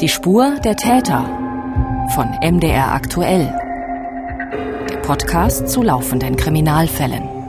Die Spur der Täter von MDR aktuell. Der Podcast zu laufenden Kriminalfällen.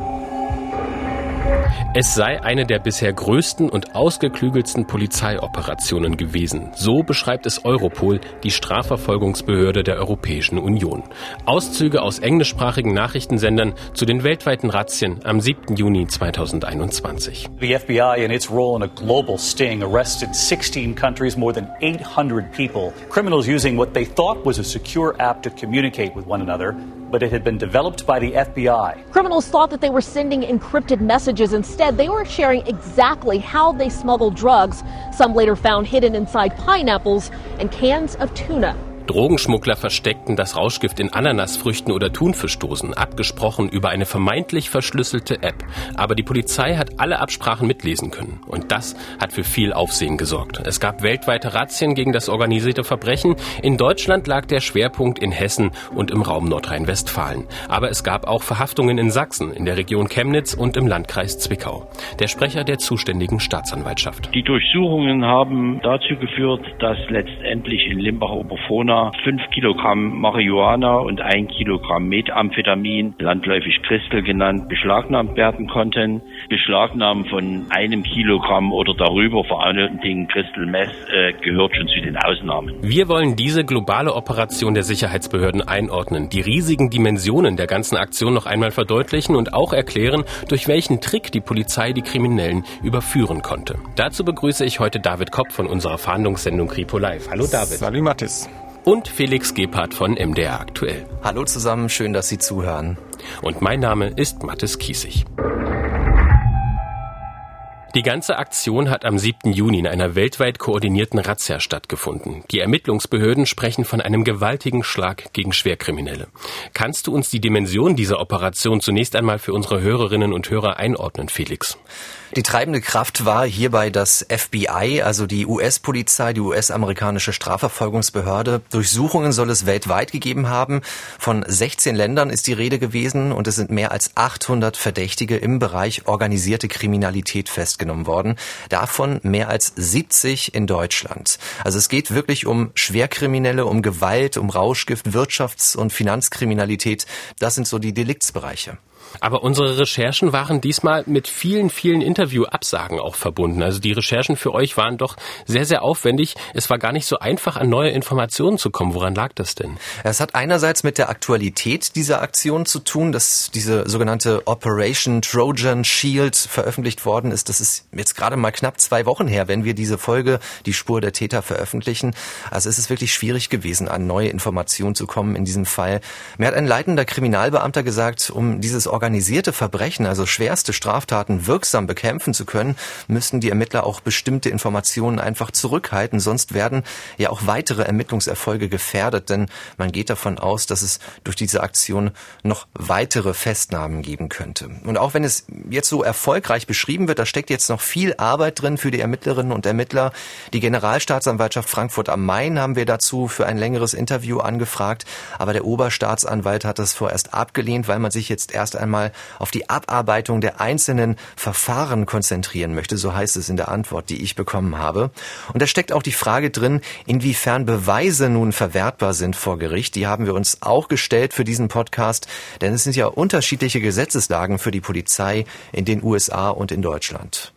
Es sei eine der bisher größten und ausgeklügelsten Polizeioperationen gewesen. So beschreibt es Europol, die Strafverfolgungsbehörde der Europäischen Union. Auszüge aus englischsprachigen Nachrichtensendern zu den weltweiten Razzien am 7. Juni 2021. The FBI in its role in a global sting arrested 16 countries, more than 800 people. Criminals using what they thought was a secure app to communicate with one another but it had been developed by the FBI. Criminals thought that they were sending encrypted messages. Instead, they were sharing exactly how they smuggled drugs. Some later found hidden inside pineapples and cans of tuna. Drogenschmuggler versteckten das Rauschgift in Ananasfrüchten oder Thunfischdosen, abgesprochen über eine vermeintlich verschlüsselte App. Aber die Polizei hat alle Absprachen mitlesen können. Und das hat für viel Aufsehen gesorgt. Es gab weltweite Razzien gegen das organisierte Verbrechen. In Deutschland lag der Schwerpunkt in Hessen und im Raum Nordrhein-Westfalen. Aber es gab auch Verhaftungen in Sachsen, in der Region Chemnitz und im Landkreis Zwickau. Der Sprecher der zuständigen Staatsanwaltschaft. Die Durchsuchungen haben dazu geführt, dass letztendlich in Limbach-Oberfrohna Marihuana, 5 Kilogramm Marihuana und 1 Kilogramm Methamphetamin, landläufig Christel genannt, beschlagnahmt werden konnten. Beschlagnahmen von einem Kilogramm oder darüber, vor allen Dingen Crystal Meth, äh, gehört schon zu den Ausnahmen. Wir wollen diese globale Operation der Sicherheitsbehörden einordnen, die riesigen Dimensionen der ganzen Aktion noch einmal verdeutlichen und auch erklären, durch welchen Trick die Polizei die Kriminellen überführen konnte. Dazu begrüße ich heute David Kopp von unserer Fahndungssendung Kripo Live. Hallo David. Salut Mathis und Felix Gebhardt von MDR Aktuell. Hallo zusammen, schön, dass Sie zuhören. Und mein Name ist Mathis Kiesig. Die ganze Aktion hat am 7. Juni in einer weltweit koordinierten Razzia stattgefunden. Die Ermittlungsbehörden sprechen von einem gewaltigen Schlag gegen Schwerkriminelle. Kannst du uns die Dimension dieser Operation zunächst einmal für unsere Hörerinnen und Hörer einordnen, Felix? Die treibende Kraft war hierbei das FBI, also die US-Polizei, die US-amerikanische Strafverfolgungsbehörde. Durchsuchungen soll es weltweit gegeben haben. Von 16 Ländern ist die Rede gewesen und es sind mehr als 800 Verdächtige im Bereich organisierte Kriminalität festgenommen worden. Davon mehr als 70 in Deutschland. Also es geht wirklich um Schwerkriminelle, um Gewalt, um Rauschgift, Wirtschafts- und Finanzkriminalität. Das sind so die Deliktsbereiche. Aber unsere Recherchen waren diesmal mit vielen, vielen Interviewabsagen auch verbunden. Also die Recherchen für euch waren doch sehr, sehr aufwendig. Es war gar nicht so einfach, an neue Informationen zu kommen. Woran lag das denn? Es hat einerseits mit der Aktualität dieser Aktion zu tun, dass diese sogenannte Operation Trojan Shield veröffentlicht worden ist. Das ist jetzt gerade mal knapp zwei Wochen her, wenn wir diese Folge, die Spur der Täter, veröffentlichen. Also es ist wirklich schwierig gewesen, an neue Informationen zu kommen in diesem Fall. Mir hat ein leitender Kriminalbeamter gesagt, um dieses organisierte Verbrechen, also schwerste Straftaten, wirksam bekämpfen zu können, müssen die Ermittler auch bestimmte Informationen einfach zurückhalten. Sonst werden ja auch weitere Ermittlungserfolge gefährdet, denn man geht davon aus, dass es durch diese Aktion noch weitere Festnahmen geben könnte. Und auch wenn es jetzt so erfolgreich beschrieben wird, da steckt jetzt noch viel Arbeit drin für die Ermittlerinnen und Ermittler. Die Generalstaatsanwaltschaft Frankfurt am Main haben wir dazu für ein längeres Interview angefragt, aber der Oberstaatsanwalt hat das vorerst abgelehnt, weil man sich jetzt erst einmal einmal auf die Abarbeitung der einzelnen Verfahren konzentrieren möchte, so heißt es in der Antwort, die ich bekommen habe. Und da steckt auch die Frage drin, inwiefern Beweise nun verwertbar sind vor Gericht. Die haben wir uns auch gestellt für diesen Podcast, denn es sind ja unterschiedliche Gesetzeslagen für die Polizei in den USA und in Deutschland.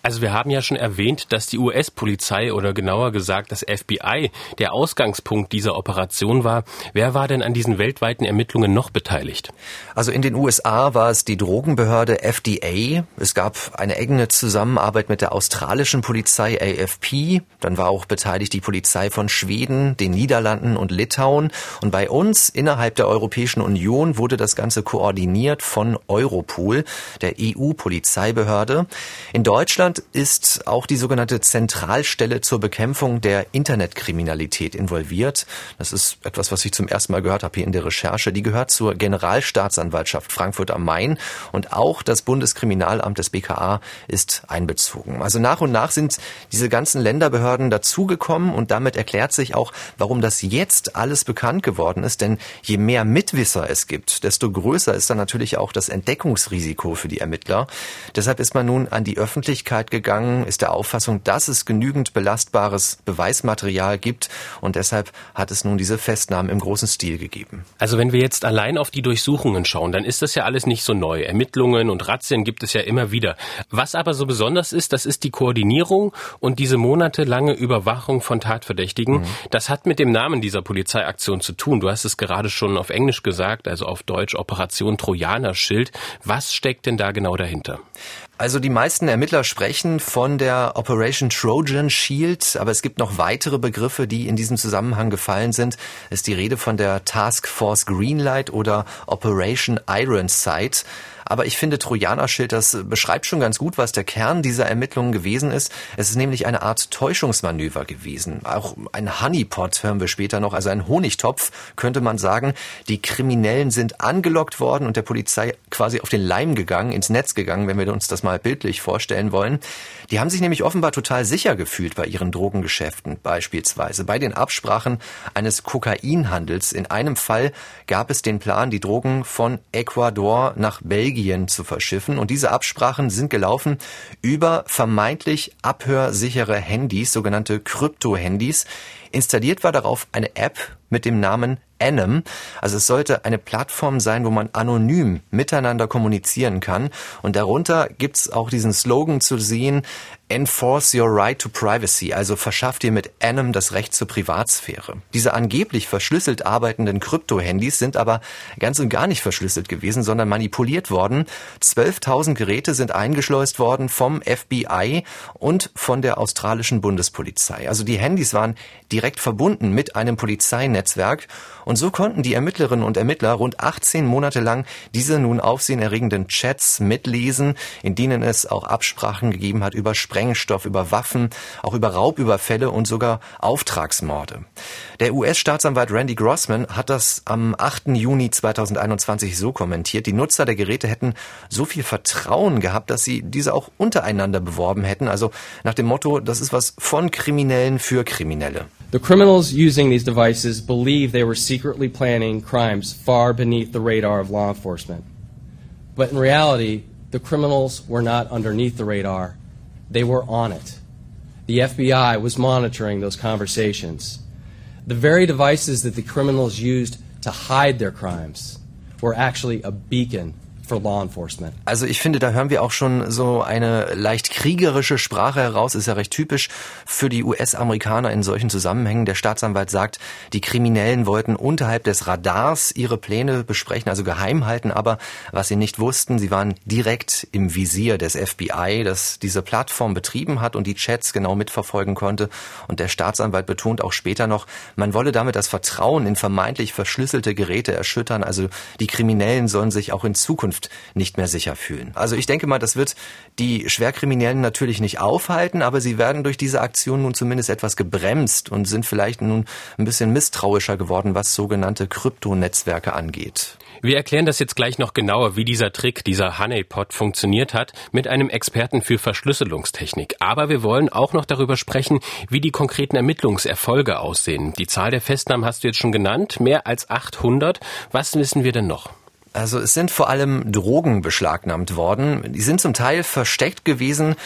Also wir haben ja schon erwähnt, dass die US-Polizei oder genauer gesagt das FBI der Ausgangspunkt dieser Operation war. Wer war denn an diesen weltweiten Ermittlungen noch beteiligt? Also in den USA war es die Drogenbehörde FDA. Es gab eine enge Zusammenarbeit mit der australischen Polizei AFP. Dann war auch beteiligt die Polizei von Schweden, den Niederlanden und Litauen. Und bei uns innerhalb der Europäischen Union wurde das Ganze koordiniert von Europol, der EU-Polizeibehörde. In Deutschland ist auch die sogenannte Zentralstelle zur Bekämpfung der Internetkriminalität involviert. Das ist etwas, was ich zum ersten Mal gehört habe hier in der Recherche. Die gehört zur Generalstaatsanwaltschaft Frankfurt am Main und auch das Bundeskriminalamt des BKA ist einbezogen. Also nach und nach sind diese ganzen Länderbehörden dazugekommen und damit erklärt sich auch, warum das jetzt alles bekannt geworden ist. Denn je mehr Mitwisser es gibt, desto größer ist dann natürlich auch das Entdeckungsrisiko für die Ermittler. Deshalb ist man nun an die Öffentlichkeit Öffentlichkeit gegangen, ist der Auffassung, dass es genügend belastbares Beweismaterial gibt und deshalb hat es nun diese Festnahmen im großen Stil gegeben. Also wenn wir jetzt allein auf die Durchsuchungen schauen, dann ist das ja alles nicht so neu. Ermittlungen und Razzien gibt es ja immer wieder. Was aber so besonders ist, das ist die Koordinierung und diese monatelange Überwachung von Tatverdächtigen. Mhm. Das hat mit dem Namen dieser Polizeiaktion zu tun. Du hast es gerade schon auf Englisch gesagt, also auf Deutsch Operation Trojaner-Schild. Was steckt denn da genau dahinter? Also die meisten Ermittler sprechen von der Operation Trojan Shield, aber es gibt noch weitere Begriffe, die in diesem Zusammenhang gefallen sind. Es ist die Rede von der Task Force Greenlight oder Operation Ironside. Aber ich finde, Trojanerschild, das beschreibt schon ganz gut, was der Kern dieser Ermittlungen gewesen ist. Es ist nämlich eine Art Täuschungsmanöver gewesen. Auch ein Honeypot hören wir später noch, also ein Honigtopf, könnte man sagen. Die Kriminellen sind angelockt worden und der Polizei quasi auf den Leim gegangen, ins Netz gegangen, wenn wir uns das mal bildlich vorstellen wollen. Die haben sich nämlich offenbar total sicher gefühlt bei ihren Drogengeschäften, beispielsweise bei den Absprachen eines Kokainhandels. In einem Fall gab es den Plan, die Drogen von Ecuador nach Belgien Belgien zu verschiffen. Und diese Absprachen sind gelaufen über vermeintlich abhörsichere Handys, sogenannte Krypto-Handys. Installiert war darauf eine App mit dem Namen Anem. Also es sollte eine Plattform sein, wo man anonym miteinander kommunizieren kann. Und darunter gibt's auch diesen Slogan zu sehen, Enforce your right to privacy, also verschafft ihr mit Anem das Recht zur Privatsphäre. Diese angeblich verschlüsselt arbeitenden Krypto-Handys sind aber ganz und gar nicht verschlüsselt gewesen, sondern manipuliert worden. 12.000 Geräte sind eingeschleust worden vom FBI und von der australischen Bundespolizei. Also die Handys waren direkt verbunden mit einem Polizeinetzwerk und so konnten die Ermittlerinnen und Ermittler rund 18 Monate lang diese nun aufsehenerregenden Chats mitlesen, in denen es auch Absprachen gegeben hat über Sprengstoff, über Waffen, auch über Raubüberfälle und sogar Auftragsmorde. Der US-Staatsanwalt Randy Grossman hat das am 8. Juni 2021 so kommentiert. Die Nutzer der Geräte hätten so viel Vertrauen gehabt, dass sie diese auch untereinander beworben hätten. Also nach dem Motto, das ist was von Kriminellen für Kriminelle. The criminals using these devices believe they were secretly planning crimes far beneath the radar of law enforcement. But in reality, the criminals were not underneath the radar, they were on it. The FBI was monitoring those conversations. The very devices that the criminals used to hide their crimes were actually a beacon for law enforcement. Also ich finde, da hören wir auch schon so eine leicht kriegerische Sprache heraus. Ist ja recht typisch für die US-Amerikaner in solchen Zusammenhängen. Der Staatsanwalt sagt, die Kriminellen wollten unterhalb des Radars ihre Pläne besprechen, also geheim halten. Aber was sie nicht wussten, sie waren direkt im Visier des FBI, das diese Plattform betrieben hat und die Chats genau mitverfolgen konnte. Und der Staatsanwalt betont auch später noch, man wolle damit das Vertrauen in vermeintlich verschlüsselte Geräte erschüttern. Also die Kriminellen sollen sich auch in Zukunft Zukunft nicht mehr sicher fühlen. Also ich denke mal, das wird die Schwerkriminellen natürlich nicht aufhalten, aber sie werden durch diese Aktion nun zumindest etwas gebremst und sind vielleicht nun ein bisschen misstrauischer geworden, was sogenannte Kryptonetzwerke angeht. Wir erklären das jetzt gleich noch genauer, wie dieser Trick, dieser Honeypot funktioniert hat, mit einem Experten für Verschlüsselungstechnik. Aber wir wollen auch noch darüber sprechen, wie die konkreten Ermittlungserfolge aussehen. Die Zahl der Festnahmen hast du jetzt schon genannt, mehr als 800. Was wissen wir denn noch? Also es sind vor allem Drogen beschlagnahmt worden. Die sind zum Teil versteckt gewesen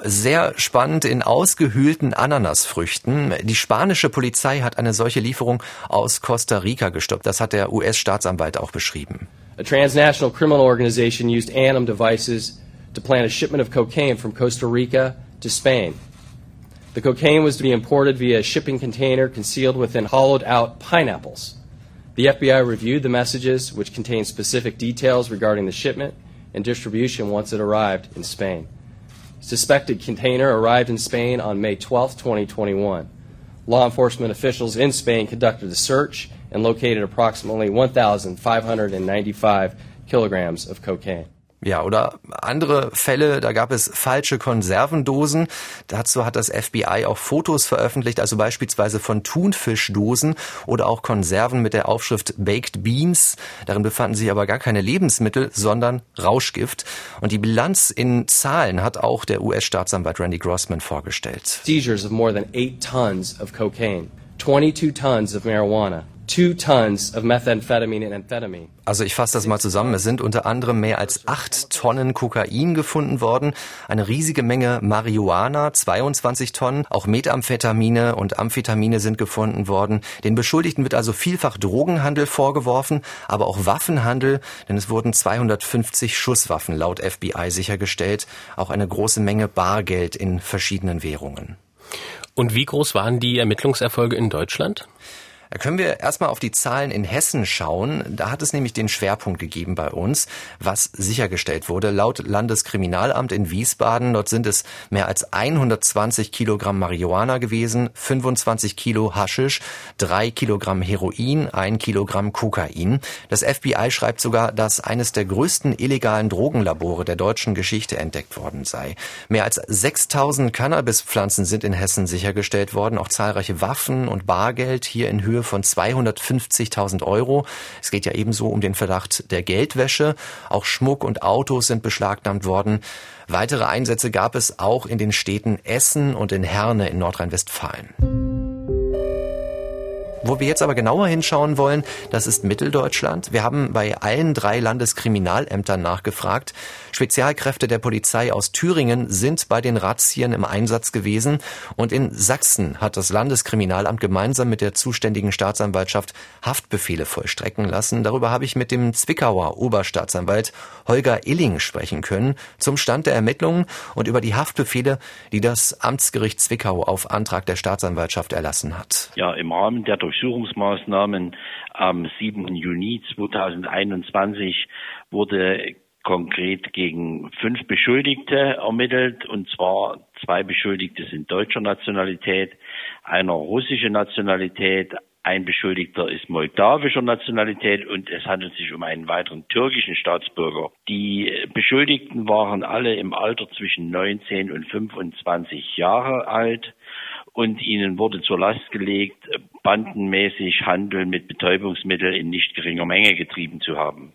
sehr spannend in ausgehöhlten Ananasfrüchten. Die spanische Polizei hat eine solche Lieferung aus Costa Rica gestoppt. Das hat der US-Staatsanwalt auch beschrieben. A transnational criminal organization used ANIM devices to plan a shipment of cocaine from Costa Rica to Spain. The cocaine was to be imported via a shipping container concealed within hollowed out pineapples. The FBI reviewed the messages, which contained specific details regarding the shipment and distribution once it arrived in Spain. Suspected container arrived in Spain on May 12, 2021. Law enforcement officials in Spain conducted a search and located approximately 1,595 kilograms of cocaine. Ja, oder andere Fälle, da gab es falsche Konservendosen. Dazu hat das FBI auch Fotos veröffentlicht, also beispielsweise von Thunfischdosen oder auch Konserven mit der Aufschrift Baked Beans. Darin befanden sich aber gar keine Lebensmittel, sondern Rauschgift. Und die Bilanz in Zahlen hat auch der US-Staatsanwalt Randy Grossman vorgestellt. Seizures of more than eight tons of cocaine, 22 tons of marijuana, two tons of methamphetamine and amphetamine. Also ich fasse das mal zusammen. Es sind unter anderem mehr als acht Tonnen Kokain gefunden worden, eine riesige Menge Marihuana, 22 Tonnen, auch Methamphetamine und Amphetamine sind gefunden worden. Den Beschuldigten wird also vielfach Drogenhandel vorgeworfen, aber auch Waffenhandel, denn es wurden 250 Schusswaffen laut FBI sichergestellt, auch eine große Menge Bargeld in verschiedenen Währungen. Und wie groß waren die Ermittlungserfolge in Deutschland? Da können wir erstmal auf die Zahlen in Hessen schauen. Da hat es nämlich den Schwerpunkt gegeben bei uns, was sichergestellt wurde. Laut Landeskriminalamt in Wiesbaden, dort sind es mehr als 120 Kilogramm Marihuana gewesen, 25 Kilo Haschisch, drei Kilogramm Heroin, ein Kilogramm Kokain. Das FBI schreibt sogar, dass eines der größten illegalen Drogenlabore der deutschen Geschichte entdeckt worden sei. Mehr als 6000 Cannabispflanzen sind in Hessen sichergestellt worden, auch zahlreiche Waffen und Bargeld hier in Höhe Höhe von 250.000 Euro. Es geht ja ebenso um den Verdacht der Geldwäsche. Auch Schmuck und Autos sind beschlagnahmt worden. Weitere Einsätze gab es auch in den Städten Essen und in Herne in Nordrhein-Westfalen. Wo wir jetzt aber genauer hinschauen wollen, das ist Mitteldeutschland. Wir haben bei allen drei Landeskriminalämtern nachgefragt. Spezialkräfte der Polizei aus Thüringen sind bei den Razzien im Einsatz gewesen. Und in Sachsen hat das Landeskriminalamt gemeinsam mit der zuständigen Staatsanwaltschaft Haftbefehle vollstrecken lassen. Darüber habe ich mit dem Zwickauer Oberstaatsanwalt Holger Illing sprechen können zum Stand der Ermittlungen und über die Haftbefehle, die das Amtsgericht Zwickau auf Antrag der Staatsanwaltschaft erlassen hat. Ja, im Rahmen der durch Durchsuchungsmaßnahmen am 7. Juni 2021 wurde konkret gegen fünf Beschuldigte ermittelt, und zwar zwei Beschuldigte sind deutscher Nationalität, einer russischer Nationalität, ein Beschuldigter ist moldawischer Nationalität und es handelt sich um einen weiteren türkischen Staatsbürger. Die Beschuldigten waren alle im Alter zwischen 19 und 25 Jahre alt und ihnen wurde zur Last gelegt, bandenmäßig Handel mit Betäubungsmitteln in nicht geringer Menge getrieben zu haben.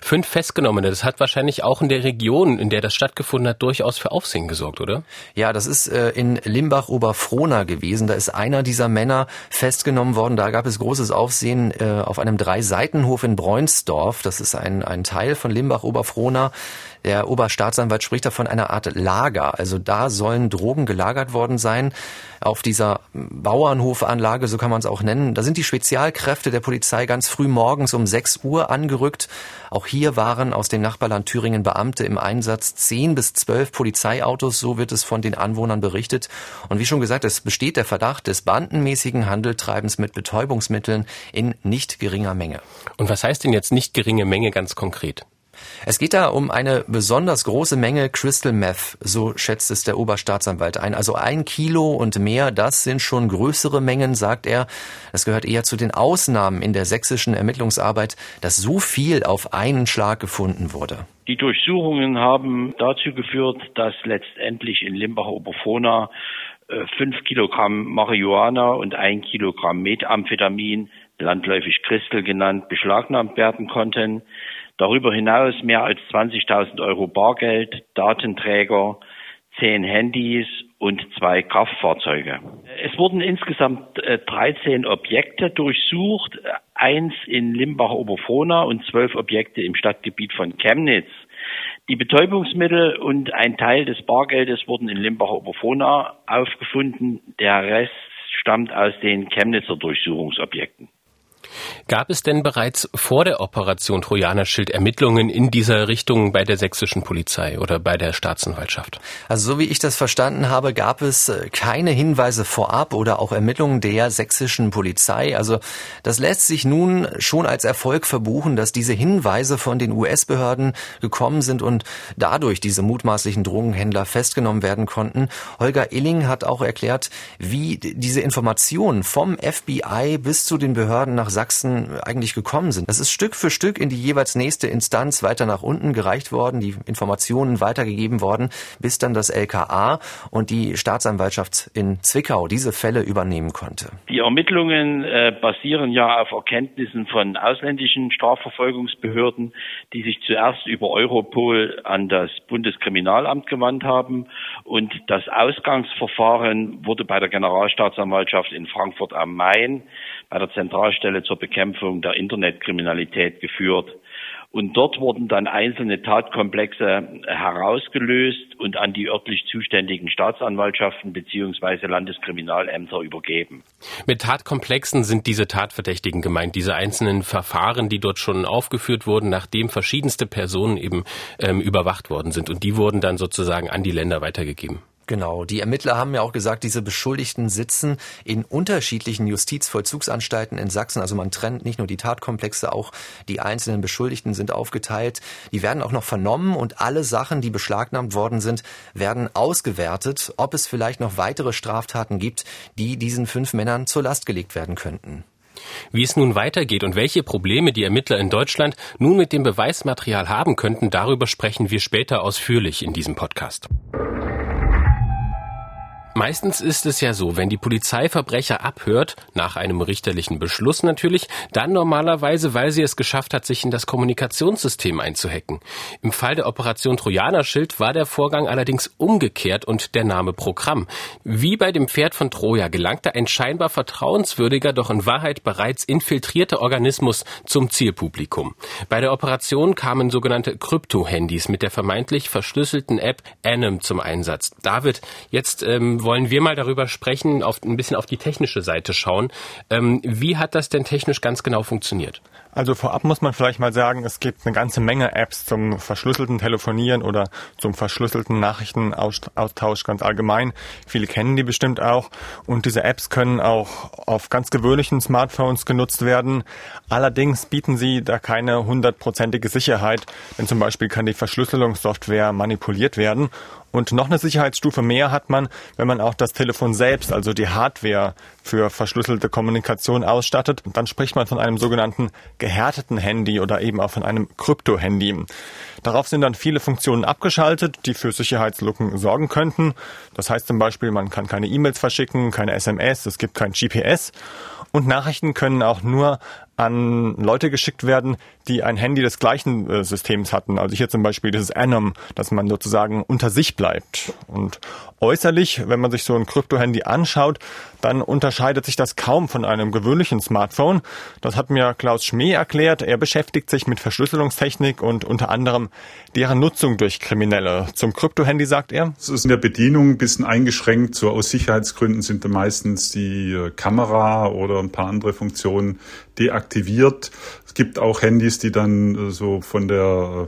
Fünf Festgenommene, das hat wahrscheinlich auch in der Region, in der das stattgefunden hat, durchaus für Aufsehen gesorgt, oder? Ja, das ist äh, in Limbach-Oberfrohna gewesen. Da ist einer dieser Männer festgenommen worden. Da gab es großes Aufsehen äh, auf einem Drei-Seitenhof in Bräunsdorf. Das ist ein, ein Teil von Limbach-Oberfrohna. Der Oberstaatsanwalt spricht da von einer Art Lager. Also da sollen Drogen gelagert worden sein. Auf dieser Bauernhofanlage, so kann man es auch nennen. Da sind die Spezialkräfte der Polizei ganz früh morgens um 6 Uhr angerückt. Auch hier waren aus dem Nachbarland Thüringen Beamte im Einsatz. Zehn bis zwölf Polizeiautos, so wird es von den Anwohnern berichtet. Und wie schon gesagt, es besteht der Verdacht des bandenmäßigen Handeltreibens mit Betäubungsmitteln in nicht geringer Menge. Und was heißt denn jetzt nicht geringe Menge ganz konkret? Es geht da um eine besonders große Menge Crystal Meth, so schätzt es der Oberstaatsanwalt ein. Also ein Kilo und mehr, das sind schon größere Mengen, sagt er. Das gehört eher zu den Ausnahmen in der sächsischen Ermittlungsarbeit, dass so viel auf einen Schlag gefunden wurde. Die Durchsuchungen haben dazu geführt, dass letztendlich in Limbach-Oberfrohna äh, fünf Kilogramm Marihuana und ein Kilogramm Methamphetamin, landläufig Christel genannt, beschlagnahmt werden konnten. Darüber hinaus mehr als 20.000 Euro Bargeld, Datenträger, zehn Handys und zwei Kraftfahrzeuge. Es wurden insgesamt 13 äh, Objekte durchsucht, eins in Limbach-Oberfrohna und zwölf Objekte im Stadtgebiet von Chemnitz. Die Betäubungsmittel und ein Teil des Bargeldes wurden in Limbach-Oberfrohna aufgefunden. Der Rest stammt aus den Chemnitzer Durchsuchungsobjekten. Gab es denn bereits vor der Operation Trojanerschild Ermittlungen in dieser Richtung bei der sächsischen Polizei oder bei der Staatsanwaltschaft? Also so wie ich das verstanden habe, gab es äh, keine Hinweise vorab oder auch Ermittlungen der sächsischen Polizei. Also das lässt sich nun schon als Erfolg verbuchen, dass diese Hinweise von den US-Behörden gekommen sind und dadurch diese mutmaßlichen Drogenhändler festgenommen werden konnten. Holger Illing hat auch erklärt, wie diese Informationen vom FBI bis zu den Behörden nach Sachsen eigentlich gekommen sind. Das ist Stück für Stück in die jeweils nächste Instanz weiter nach unten gereicht worden, die Informationen weitergegeben worden, bis dann das LKA und die Staatsanwaltschaft in Zwickau diese Fälle übernehmen konnte. Die Ermittlungen äh, basieren ja auf Erkenntnissen von ausländischen Strafverfolgungsbehörden, die sich zuerst über Europol an das Bundeskriminalamt gewandt haben und das Ausgangsverfahren wurde bei der Generalstaatsanwaltschaft in Frankfurt am Main bei der Zentralstelle zur Bekämpfung der Internetkriminalität geführt. Und dort wurden dann einzelne Tatkomplexe herausgelöst und an die örtlich zuständigen Staatsanwaltschaften beziehungsweise Landeskriminalämter übergeben. Mit Tatkomplexen sind diese Tatverdächtigen gemeint, diese einzelnen Verfahren, die dort schon aufgeführt wurden, nachdem verschiedenste Personen eben ähm, überwacht worden sind. Und die wurden dann sozusagen an die Länder weitergegeben. Genau, die Ermittler haben ja auch gesagt, diese Beschuldigten sitzen in unterschiedlichen Justizvollzugsanstalten in Sachsen. Also man trennt nicht nur die Tatkomplexe, auch die einzelnen Beschuldigten sind aufgeteilt. Die werden auch noch vernommen und alle Sachen, die beschlagnahmt worden sind, werden ausgewertet, ob es vielleicht noch weitere Straftaten gibt, die diesen fünf Männern zur Last gelegt werden könnten. Wie es nun weitergeht und welche Probleme die Ermittler in Deutschland nun mit dem Beweismaterial haben könnten, darüber sprechen wir später ausführlich in diesem Podcast. Meistens ist es ja so, wenn die Polizei Verbrecher abhört, nach einem richterlichen Beschluss natürlich, dann normalerweise, weil sie es geschafft hat, sich in das Kommunikationssystem einzuhacken. Im Fall der Operation Trojanerschild war der Vorgang allerdings umgekehrt und der Name Programm. Wie bei dem Pferd von Troja gelangte ein scheinbar vertrauenswürdiger, doch in Wahrheit bereits infiltrierter Organismus zum Zielpublikum. Bei der Operation kamen sogenannte Krypto-Handys mit der vermeintlich verschlüsselten App Anim zum Einsatz. David, jetzt ähm, wollen wir mal darüber sprechen, auf, ein bisschen auf die technische Seite schauen. Ähm, wie hat das denn technisch ganz genau funktioniert? Also vorab muss man vielleicht mal sagen, es gibt eine ganze Menge Apps zum verschlüsselten Telefonieren oder zum verschlüsselten Nachrichtenaustausch ganz allgemein. Viele kennen die bestimmt auch. Und diese Apps können auch auf ganz gewöhnlichen Smartphones genutzt werden. Allerdings bieten sie da keine hundertprozentige Sicherheit, denn zum Beispiel kann die Verschlüsselungssoftware manipuliert werden. Und noch eine Sicherheitsstufe mehr hat man, wenn man auch das Telefon selbst, also die Hardware für verschlüsselte Kommunikation ausstattet. Dann spricht man von einem sogenannten gehärteten Handy oder eben auch von einem Krypto-Handy. Darauf sind dann viele Funktionen abgeschaltet, die für Sicherheitslücken sorgen könnten. Das heißt zum Beispiel, man kann keine E-Mails verschicken, keine SMS, es gibt kein GPS. Und Nachrichten können auch nur an Leute geschickt werden, die ein Handy des gleichen äh, Systems hatten. Also hier zum Beispiel dieses Anom, dass man sozusagen unter sich bleibt. Und äußerlich, wenn man sich so ein Krypto-Handy anschaut, dann unterscheidet sich das kaum von einem gewöhnlichen Smartphone. Das hat mir Klaus Schmee erklärt. Er beschäftigt sich mit Verschlüsselungstechnik und unter anderem deren Nutzung durch Kriminelle. Zum Krypto-Handy sagt er. Es ist in der Bedienung ein bisschen eingeschränkt. So aus Sicherheitsgründen sind da meistens die Kamera oder ein paar andere Funktionen deaktiviert. Es gibt auch Handys, die dann äh, so von der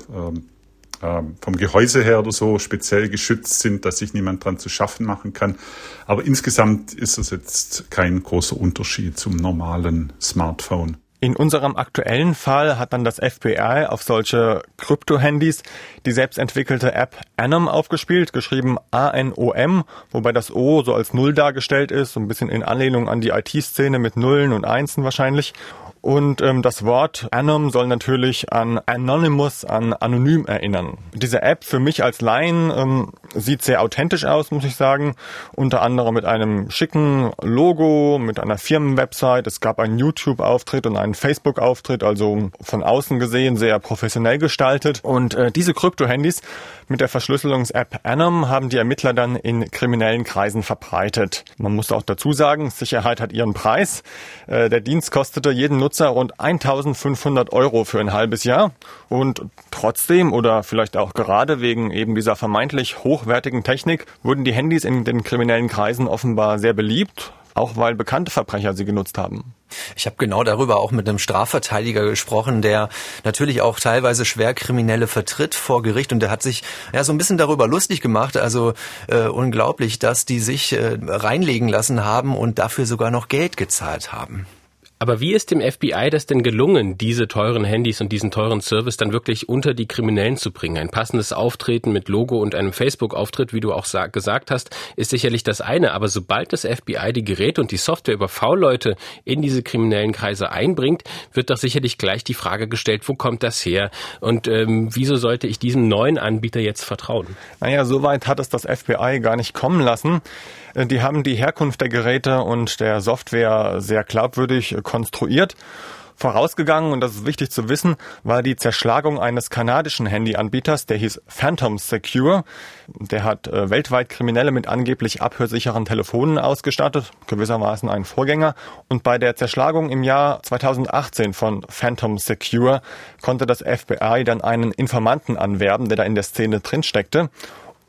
äh, vom Gehäuse her oder so speziell geschützt sind, dass sich niemand dran zu schaffen machen kann. Aber insgesamt ist es jetzt kein großer Unterschied zum normalen Smartphone. In unserem aktuellen Fall hat dann das FBI auf solche Krypto-Handys die selbstentwickelte App Anom aufgespielt, geschrieben A-N-O-M, wobei das O so als Null dargestellt ist, so ein bisschen in Anlehnung an die IT-Szene mit Nullen und Einsen wahrscheinlich. Und ähm, das Wort Anom soll natürlich an Anonymous, an anonym erinnern. Diese App für mich als Laien ähm, sieht sehr authentisch aus, muss ich sagen. Unter anderem mit einem schicken Logo, mit einer Firmenwebsite. Es gab einen YouTube-Auftritt und einen Facebook-Auftritt, also von außen gesehen sehr professionell gestaltet. Und äh, diese Krypto-Handys mit der Verschlüsselungs-App Anom haben die Ermittler dann in kriminellen Kreisen verbreitet. Man muss auch dazu sagen, Sicherheit hat ihren Preis. Äh, der Dienst kostete jeden Nutzer rund 1500 Euro für ein halbes Jahr. Und trotzdem oder vielleicht auch gerade wegen eben dieser vermeintlich hochwertigen Technik wurden die Handys in den kriminellen Kreisen offenbar sehr beliebt, auch weil bekannte Verbrecher sie genutzt haben. Ich habe genau darüber auch mit einem Strafverteidiger gesprochen, der natürlich auch teilweise Schwerkriminelle vertritt vor Gericht und der hat sich ja so ein bisschen darüber lustig gemacht. Also äh, unglaublich, dass die sich äh, reinlegen lassen haben und dafür sogar noch Geld gezahlt haben. Aber wie ist dem FBI das denn gelungen, diese teuren Handys und diesen teuren Service dann wirklich unter die Kriminellen zu bringen? Ein passendes Auftreten mit Logo und einem Facebook-Auftritt, wie du auch gesagt hast, ist sicherlich das eine. Aber sobald das FBI die Geräte und die Software über V-Leute in diese kriminellen Kreise einbringt, wird doch sicherlich gleich die Frage gestellt, wo kommt das her? Und ähm, wieso sollte ich diesem neuen Anbieter jetzt vertrauen? Naja, soweit hat es das FBI gar nicht kommen lassen. Äh, die haben die Herkunft der Geräte und der Software sehr glaubwürdig konstruiert. Vorausgegangen, und das ist wichtig zu wissen, war die Zerschlagung eines kanadischen Handyanbieters, der hieß Phantom Secure. Der hat äh, weltweit Kriminelle mit angeblich abhörsicheren Telefonen ausgestattet, gewissermaßen ein Vorgänger. Und bei der Zerschlagung im Jahr 2018 von Phantom Secure konnte das FBI dann einen Informanten anwerben, der da in der Szene drinsteckte.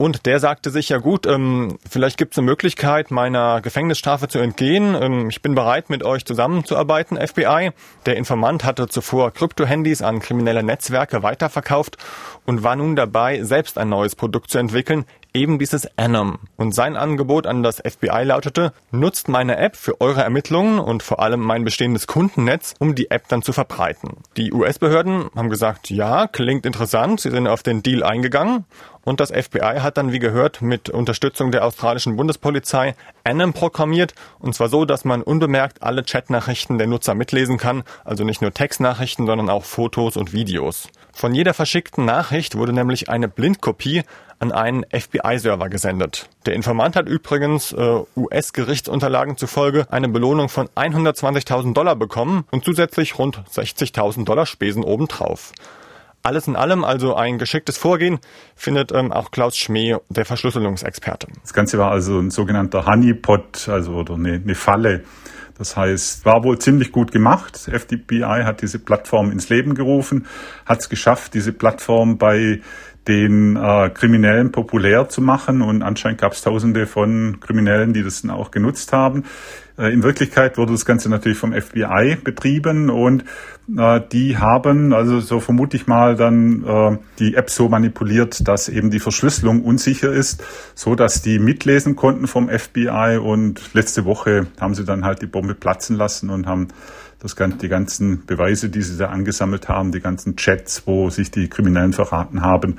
Und der sagte sich, ja gut, ähm, vielleicht gibt es eine Möglichkeit, meiner Gefängnisstrafe zu entgehen. Ähm, ich bin bereit, mit euch zusammenzuarbeiten, FBI. Der Informant hatte zuvor Krypto-Handys an kriminelle Netzwerke weiterverkauft und war nun dabei, selbst ein neues Produkt zu entwickeln, eben dieses Anom. Und sein Angebot an das FBI lautete, nutzt meine App für eure Ermittlungen und vor allem mein bestehendes Kundennetz, um die App dann zu verbreiten. Die US-Behörden haben gesagt, ja, klingt interessant, sie sind auf den Deal eingegangen und das FBI hat dann, wie gehört, mit Unterstützung der australischen Bundespolizei Anom programmiert. Und zwar so, dass man unbemerkt alle Chatnachrichten der Nutzer mitlesen kann. Also nicht nur Textnachrichten, sondern auch Fotos und Videos. Von jeder verschickten Nachricht wurde nämlich eine Blindkopie an einen FBI-Server gesendet. Der Informant hat übrigens äh, US-Gerichtsunterlagen zufolge eine Belohnung von 120.000 Dollar bekommen und zusätzlich rund 60.000 Dollar Spesen obendrauf. Alles in allem also ein geschicktes Vorgehen, findet ähm, auch Klaus Schmee, der Verschlüsselungsexperte. Das Ganze war also ein sogenannter Honeypot, also oder eine, eine Falle. Das heißt, war wohl ziemlich gut gemacht. FDPI hat diese Plattform ins Leben gerufen, hat es geschafft, diese Plattform bei den äh, Kriminellen populär zu machen und anscheinend gab es tausende von Kriminellen, die das dann auch genutzt haben. Äh, in Wirklichkeit wurde das Ganze natürlich vom FBI betrieben und äh, die haben, also so vermute ich mal, dann äh, die App so manipuliert, dass eben die Verschlüsselung unsicher ist, so dass die mitlesen konnten vom FBI und letzte Woche haben sie dann halt die Bombe platzen lassen und haben das, die ganzen Beweise, die sie da angesammelt haben, die ganzen Chats, wo sich die Kriminellen verraten haben,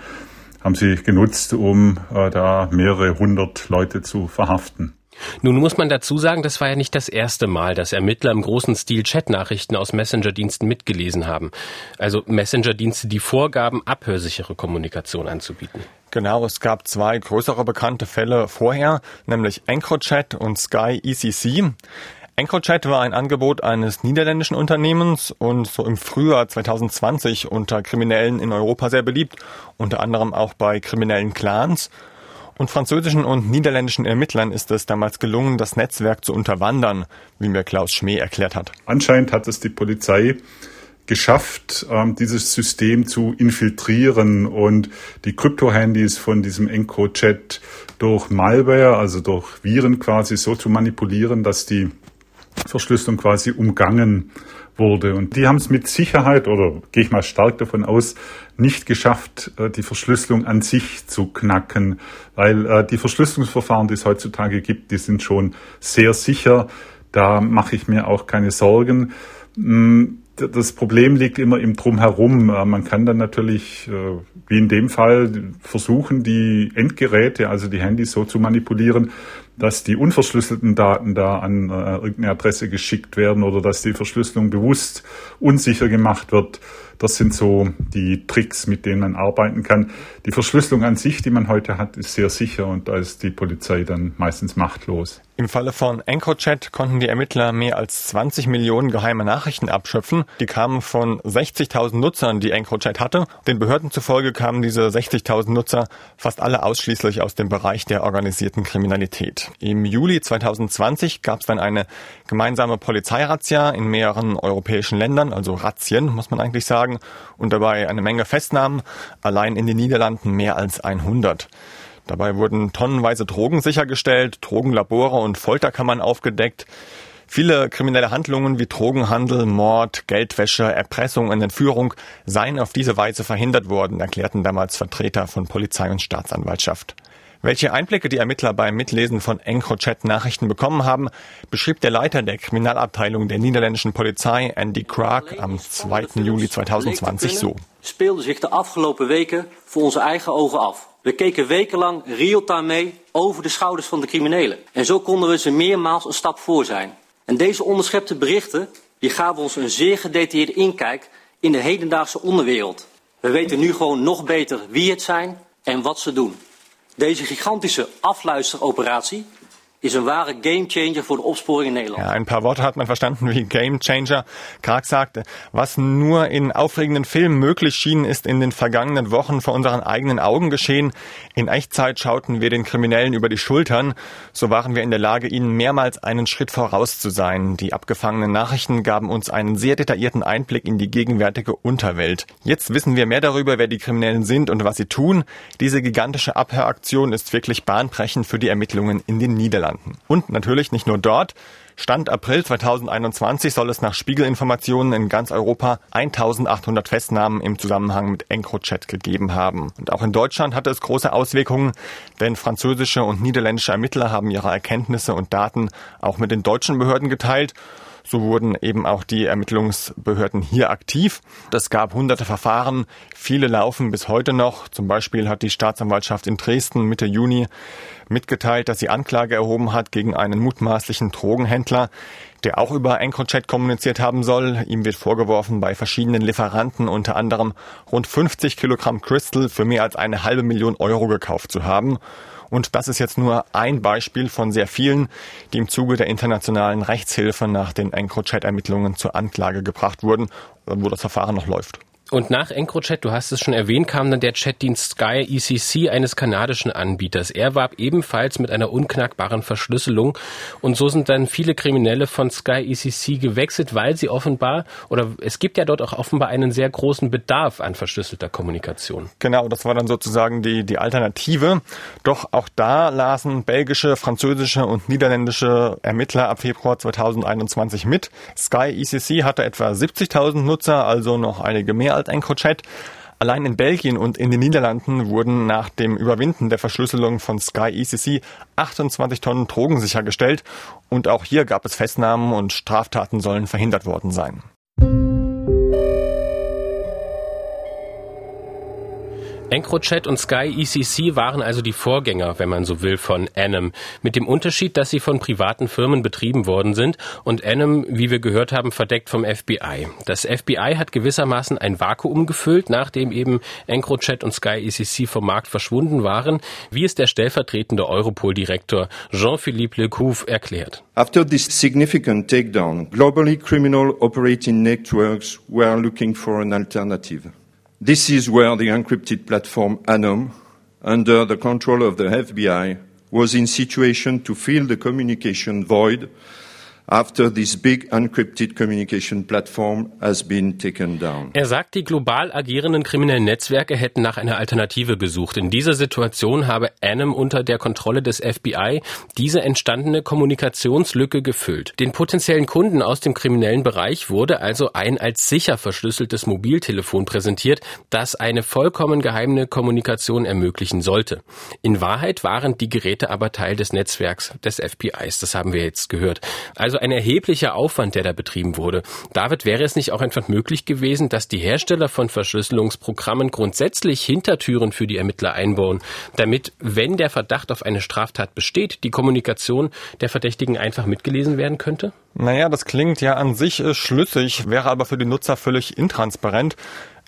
haben sie genutzt, um äh, da mehrere hundert Leute zu verhaften. Nun muss man dazu sagen, das war ja nicht das erste Mal, dass Ermittler im großen Stil Chatnachrichten aus Messenger-Diensten mitgelesen haben. Also Messenger-Dienste, die vorgaben, abhörsichere Kommunikation anzubieten. Genau, es gab zwei größere bekannte Fälle vorher, nämlich EncroChat und Sky ECC. EncroChat war ein Angebot eines niederländischen Unternehmens und so im Frühjahr 2020 unter Kriminellen in Europa sehr beliebt, unter anderem auch bei kriminellen Clans. Und französischen und niederländischen Ermittlern ist es damals gelungen, das Netzwerk zu unterwandern, wie mir Klaus Schmee erklärt hat. Anscheinend hat es die Polizei geschafft, ähm, dieses System zu infiltrieren und die Krypto-Handys von diesem EncroChat durch Malware, also durch Viren quasi so zu manipulieren, dass die Verschlüsselung quasi umgangen wurde. Und die haben es mit Sicherheit, oder gehe ich mal stark davon aus, nicht geschafft, äh, die Verschlüsselung an sich zu knacken, weil äh, die Verschlüsselungsverfahren, die es heutzutage gibt, die sind schon sehr sicher. Da mache ich mir auch keine Sorgen. Mm, das Problem liegt immer im Drumherum. Äh, man kann dann natürlich, wie in dem Fall, versuchen, die Endgeräte, also die Handys so zu manipulieren, dass die unverschlüsselten Daten da an äh, irgendeine Adresse geschickt werden oder dass die Verschlüsselung bewusst unsicher gemacht wird. Das sind so die Tricks, mit denen man arbeiten kann. Die Verschlüsselung an sich, die man heute hat, ist sehr sicher und da ist die Polizei dann meistens machtlos. Im Falle von EncroChat konnten die Ermittler mehr als 20 Millionen geheime Nachrichten abschöpfen. Die kamen von 60.000 Nutzern, die EncroChat hatte. Den Behörden zufolge kamen diese 60.000 Nutzer fast alle ausschließlich aus dem Bereich der organisierten Kriminalität. Im Juli 2020 gab es dann eine gemeinsame Polizeirazzia in mehreren europäischen Ländern, also Razzien, muss man eigentlich sagen, und dabei eine Menge Festnahmen, allein in den Niederlanden mehr als 100. Dabei wurden tonnenweise Drogen sichergestellt, Drogenlabore und Folterkammern aufgedeckt. Viele kriminelle Handlungen wie Drogenhandel, Mord, Geldwäsche, Erpressung und Entführung seien auf diese Weise verhindert worden, erklärten damals Vertreter von Polizei und Staatsanwaltschaft. Welche Einblicke die Ermittler beim Mitlesen von EncroChat-Nachrichten bekommen haben, beschrieb der Leiter der Kriminalabteilung der niederländischen Polizei, Andy Krag, am 2. Juli 2020 so. speelde zich de afgelopen weken voor onze eigen ogen af. We keken wekenlang real-time mee over de schouders van de criminelen. En zo konden we ze meermaals een stap voor zijn. En deze onderschepte berichten die gaven ons een zeer gedetailleerde inkijk in de hedendaagse onderwereld. We weten nu gewoon nog beter wie het zijn en wat ze doen. Deze gigantische afluisteroperatie, die heeft ons in de loop van de afgelopen weken tot een enorme hoeveelheid informatie verleend. En deze informatie die hebben we is een ware gamechanger voor de opsporing in Nederland. Ja, ein paar Worte hat man verstanden wie Gamechanger. Krag sagte, was nur in aufregenden Filmen möglich schien, ist in den vergangenen Wochen vor unseren eigenen Augen geschehen. In Echtzeit schauten wir den Kriminellen über die Schultern. So waren wir in der Lage, ihnen mehrmals einen Schritt voraus zu sein. Die abgefangenen Nachrichten gaben uns einen sehr detaillierten Einblick in die gegenwärtige Unterwelt. Jetzt wissen wir mehr darüber, wer die Kriminellen sind und was sie tun. Diese gigantische Abhöraktion ist wirklich bahnbrechend für die Ermittlungen in den Niederlanden. Niederlanden. Und natürlich nicht nur dort. Stand April 2021 soll es nach Spiegelinformationen in ganz Europa 1800 Festnahmen im Zusammenhang mit EncroChat gegeben haben. Und auch in Deutschland hatte es große Auswirkungen, denn französische und niederländische Ermittler haben ihre Erkenntnisse und Daten auch mit den deutschen Behörden geteilt. So wurden eben auch die Ermittlungsbehörden hier aktiv. Es gab hunderte Verfahren. Viele laufen bis heute noch. Zum Beispiel hat die Staatsanwaltschaft in Dresden Mitte Juni mitgeteilt, dass sie Anklage erhoben hat gegen einen mutmaßlichen Drogenhändler, der auch über EncroChat kommuniziert haben soll. Ihm wird vorgeworfen, bei verschiedenen Lieferanten unter anderem rund 50 Kilogramm Crystal für mehr als eine halbe Million Euro gekauft zu haben. Und das ist jetzt nur ein Beispiel von sehr vielen, die im Zuge der internationalen Rechtshilfe nach den EncroChat-Ermittlungen zur Anklage gebracht wurden, wo das Verfahren noch läuft. Und nach EncroChat, du hast es schon erwähnt, kam dann der Chatdienst Sky ECC eines kanadischen Anbieters. Er warb ebenfalls mit einer unknackbaren Verschlüsselung. Und so sind dann viele Kriminelle von Sky ECC gewechselt, weil sie offenbar, oder es gibt ja dort auch offenbar einen sehr großen Bedarf an verschlüsselter Kommunikation. Genau, das war dann sozusagen die, die Alternative. Doch auch da lasen belgische, französische und niederländische Ermittler ab Februar 2021 mit. Sky ECC hatte etwa 70.000 Nutzer, also noch einige mehr als EncroChat. Allein in Belgien und in den Niederlanden wurden nach dem Überwinden der Verschlüsselung von Sky ECC 28 Tonnen Drogen sichergestellt und auch hier gab es Festnahmen und Straftaten sollen verhindert worden sein. EncroChat und Sky ECC waren also die Vorgänger, wenn man so will, von Anim. Mit dem Unterschied, dass sie von privaten Firmen betrieben worden sind und Anim, wie wir gehört haben, verdeckt vom FBI. Das FBI hat gewissermaßen ein Vakuum gefüllt, nachdem eben EncroChat und Sky ECC vom Markt verschwunden waren, wie es der stellvertretende Europol-Direktor Jean-Philippe Lecouf erklärt. After this significant takedown, globally criminal operating networks were looking for an alternative. This is where the encrypted platform Anom, under the control of the FBI, was in situation to fill the communication void after this big encrypted communication platform has been taken down. Er sagt, die global agierenden kriminellen Netzwerke hätten nach einer Alternative gesucht. In dieser Situation habe Anim unter der Kontrolle des FBI diese entstandene Kommunikationslücke gefüllt. Den potenziellen Kunden aus dem kriminellen Bereich wurde also ein als sicher verschlüsseltes Mobiltelefon präsentiert, das eine vollkommen geheime Kommunikation ermöglichen sollte. In Wahrheit waren die Geräte aber Teil des Netzwerks des FBIs. Das haben wir jetzt gehört. Also ein erheblicher Aufwand, der da betrieben wurde. David, wäre es nicht auch einfach möglich gewesen, dass die Hersteller von Verschlüsselungsprogrammen grundsätzlich Hintertüren für die Ermittler einbauen, damit, wenn der Verdacht auf eine Straftat besteht, die Kommunikation der Verdächtigen einfach mitgelesen werden könnte? Naja, das klingt ja an sich äh, schlüssig, wäre aber für die Nutzer völlig intransparent.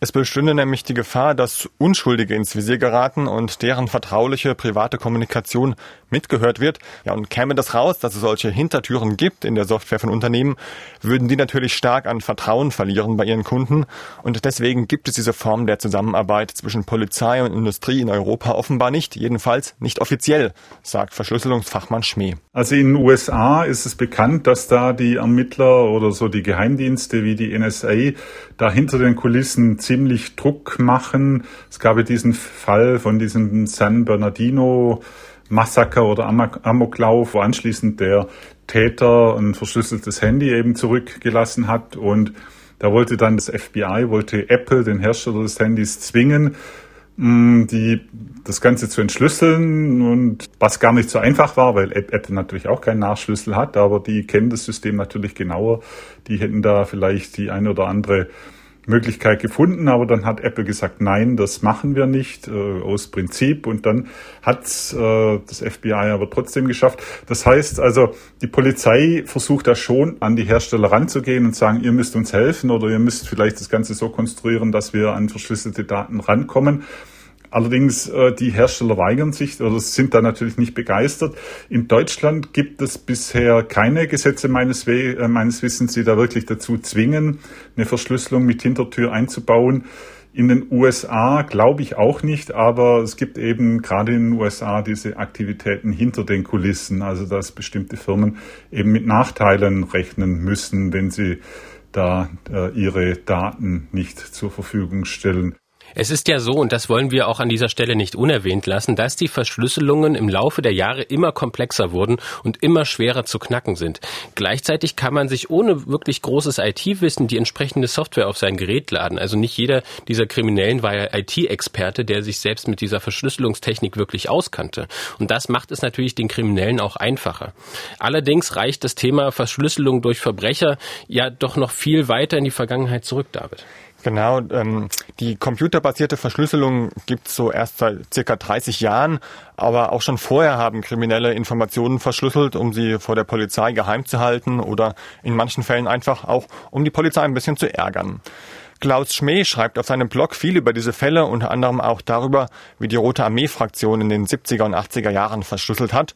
Es bestünde nämlich die Gefahr, dass Unschuldige ins Visier geraten und deren vertrauliche private Kommunikation mitgehört wird. Ja, und käme das raus, dass es solche Hintertüren gibt in der Software von Unternehmen, würden die natürlich stark an Vertrauen verlieren bei ihren Kunden. Und deswegen gibt es diese Form der Zusammenarbeit zwischen Polizei und Industrie in Europa offenbar nicht, jedenfalls nicht offiziell, sagt Verschlüsselungsfachmann Schmee. Also in den USA ist es bekannt, dass da die Ermittler oder so die Geheimdienste wie die NSA da hinter den Kulissen ziemlich Druck machen. Es gab ja diesen Fall von diesem San Bernardino Massaker oder Amoklauf, wo anschließend der Täter ein verschlüsseltes Handy eben zurückgelassen hat und da wollte dann das FBI, wollte Apple, den Hersteller des Handys, zwingen, die, das Ganze zu entschlüsseln und was gar nicht so einfach war, weil Apple natürlich auch keinen Nachschlüssel hat, aber die kennen das System natürlich genauer. Die hätten da vielleicht die eine oder andere Möglichkeit gefunden, aber dann hat Apple gesagt, nein, das machen wir nicht äh, aus Prinzip und dann hat äh, das FBI aber trotzdem geschafft. Das heißt also, die Polizei versucht da schon an die Hersteller ranzugehen und sagen, ihr müsst uns helfen oder ihr müsst vielleicht das Ganze so konstruieren, dass wir an verschlüsselte Daten rankommen. Allerdings äh, die Hersteller weigern sich oder sind da natürlich nicht begeistert. In Deutschland gibt es bisher keine Gesetze meines, We äh, meines Wissens, die da wirklich dazu zwingen, eine Verschlüsselung mit Hintertür einzubauen. In den USA glaube ich auch nicht, aber es gibt eben gerade in den USA diese Aktivitäten hinter den Kulissen, also dass bestimmte Firmen eben mit Nachteilen rechnen müssen, wenn sie da äh, ihre Daten nicht zur Verfügung stellen. Es ist ja so, und das wollen wir auch an dieser Stelle nicht unerwähnt lassen, dass die Verschlüsselungen im Laufe der Jahre immer komplexer wurden und immer schwerer zu knacken sind. Gleichzeitig kann man sich ohne wirklich großes IT-Wissen die entsprechende Software auf sein Gerät laden. Also nicht jeder dieser Kriminellen war ja IT-Experte, der sich selbst mit dieser Verschlüsselungstechnik wirklich auskannte. Und das macht es natürlich den Kriminellen auch einfacher. Allerdings reicht das Thema Verschlüsselung durch Verbrecher ja doch noch viel weiter in die Vergangenheit zurück, David. Genau, ähm, die computerbasierte Verschlüsselung gibt es so erst seit circa 30 Jahren, aber auch schon vorher haben Kriminelle Informationen verschlüsselt, um sie vor der Polizei geheim zu halten oder in manchen Fällen einfach auch, um die Polizei ein bisschen zu ärgern. Klaus Schmee schreibt auf seinem Blog viel über diese Fälle, unter anderem auch darüber, wie die Rote Armee-Fraktion in den 70er und 80er Jahren verschlüsselt hat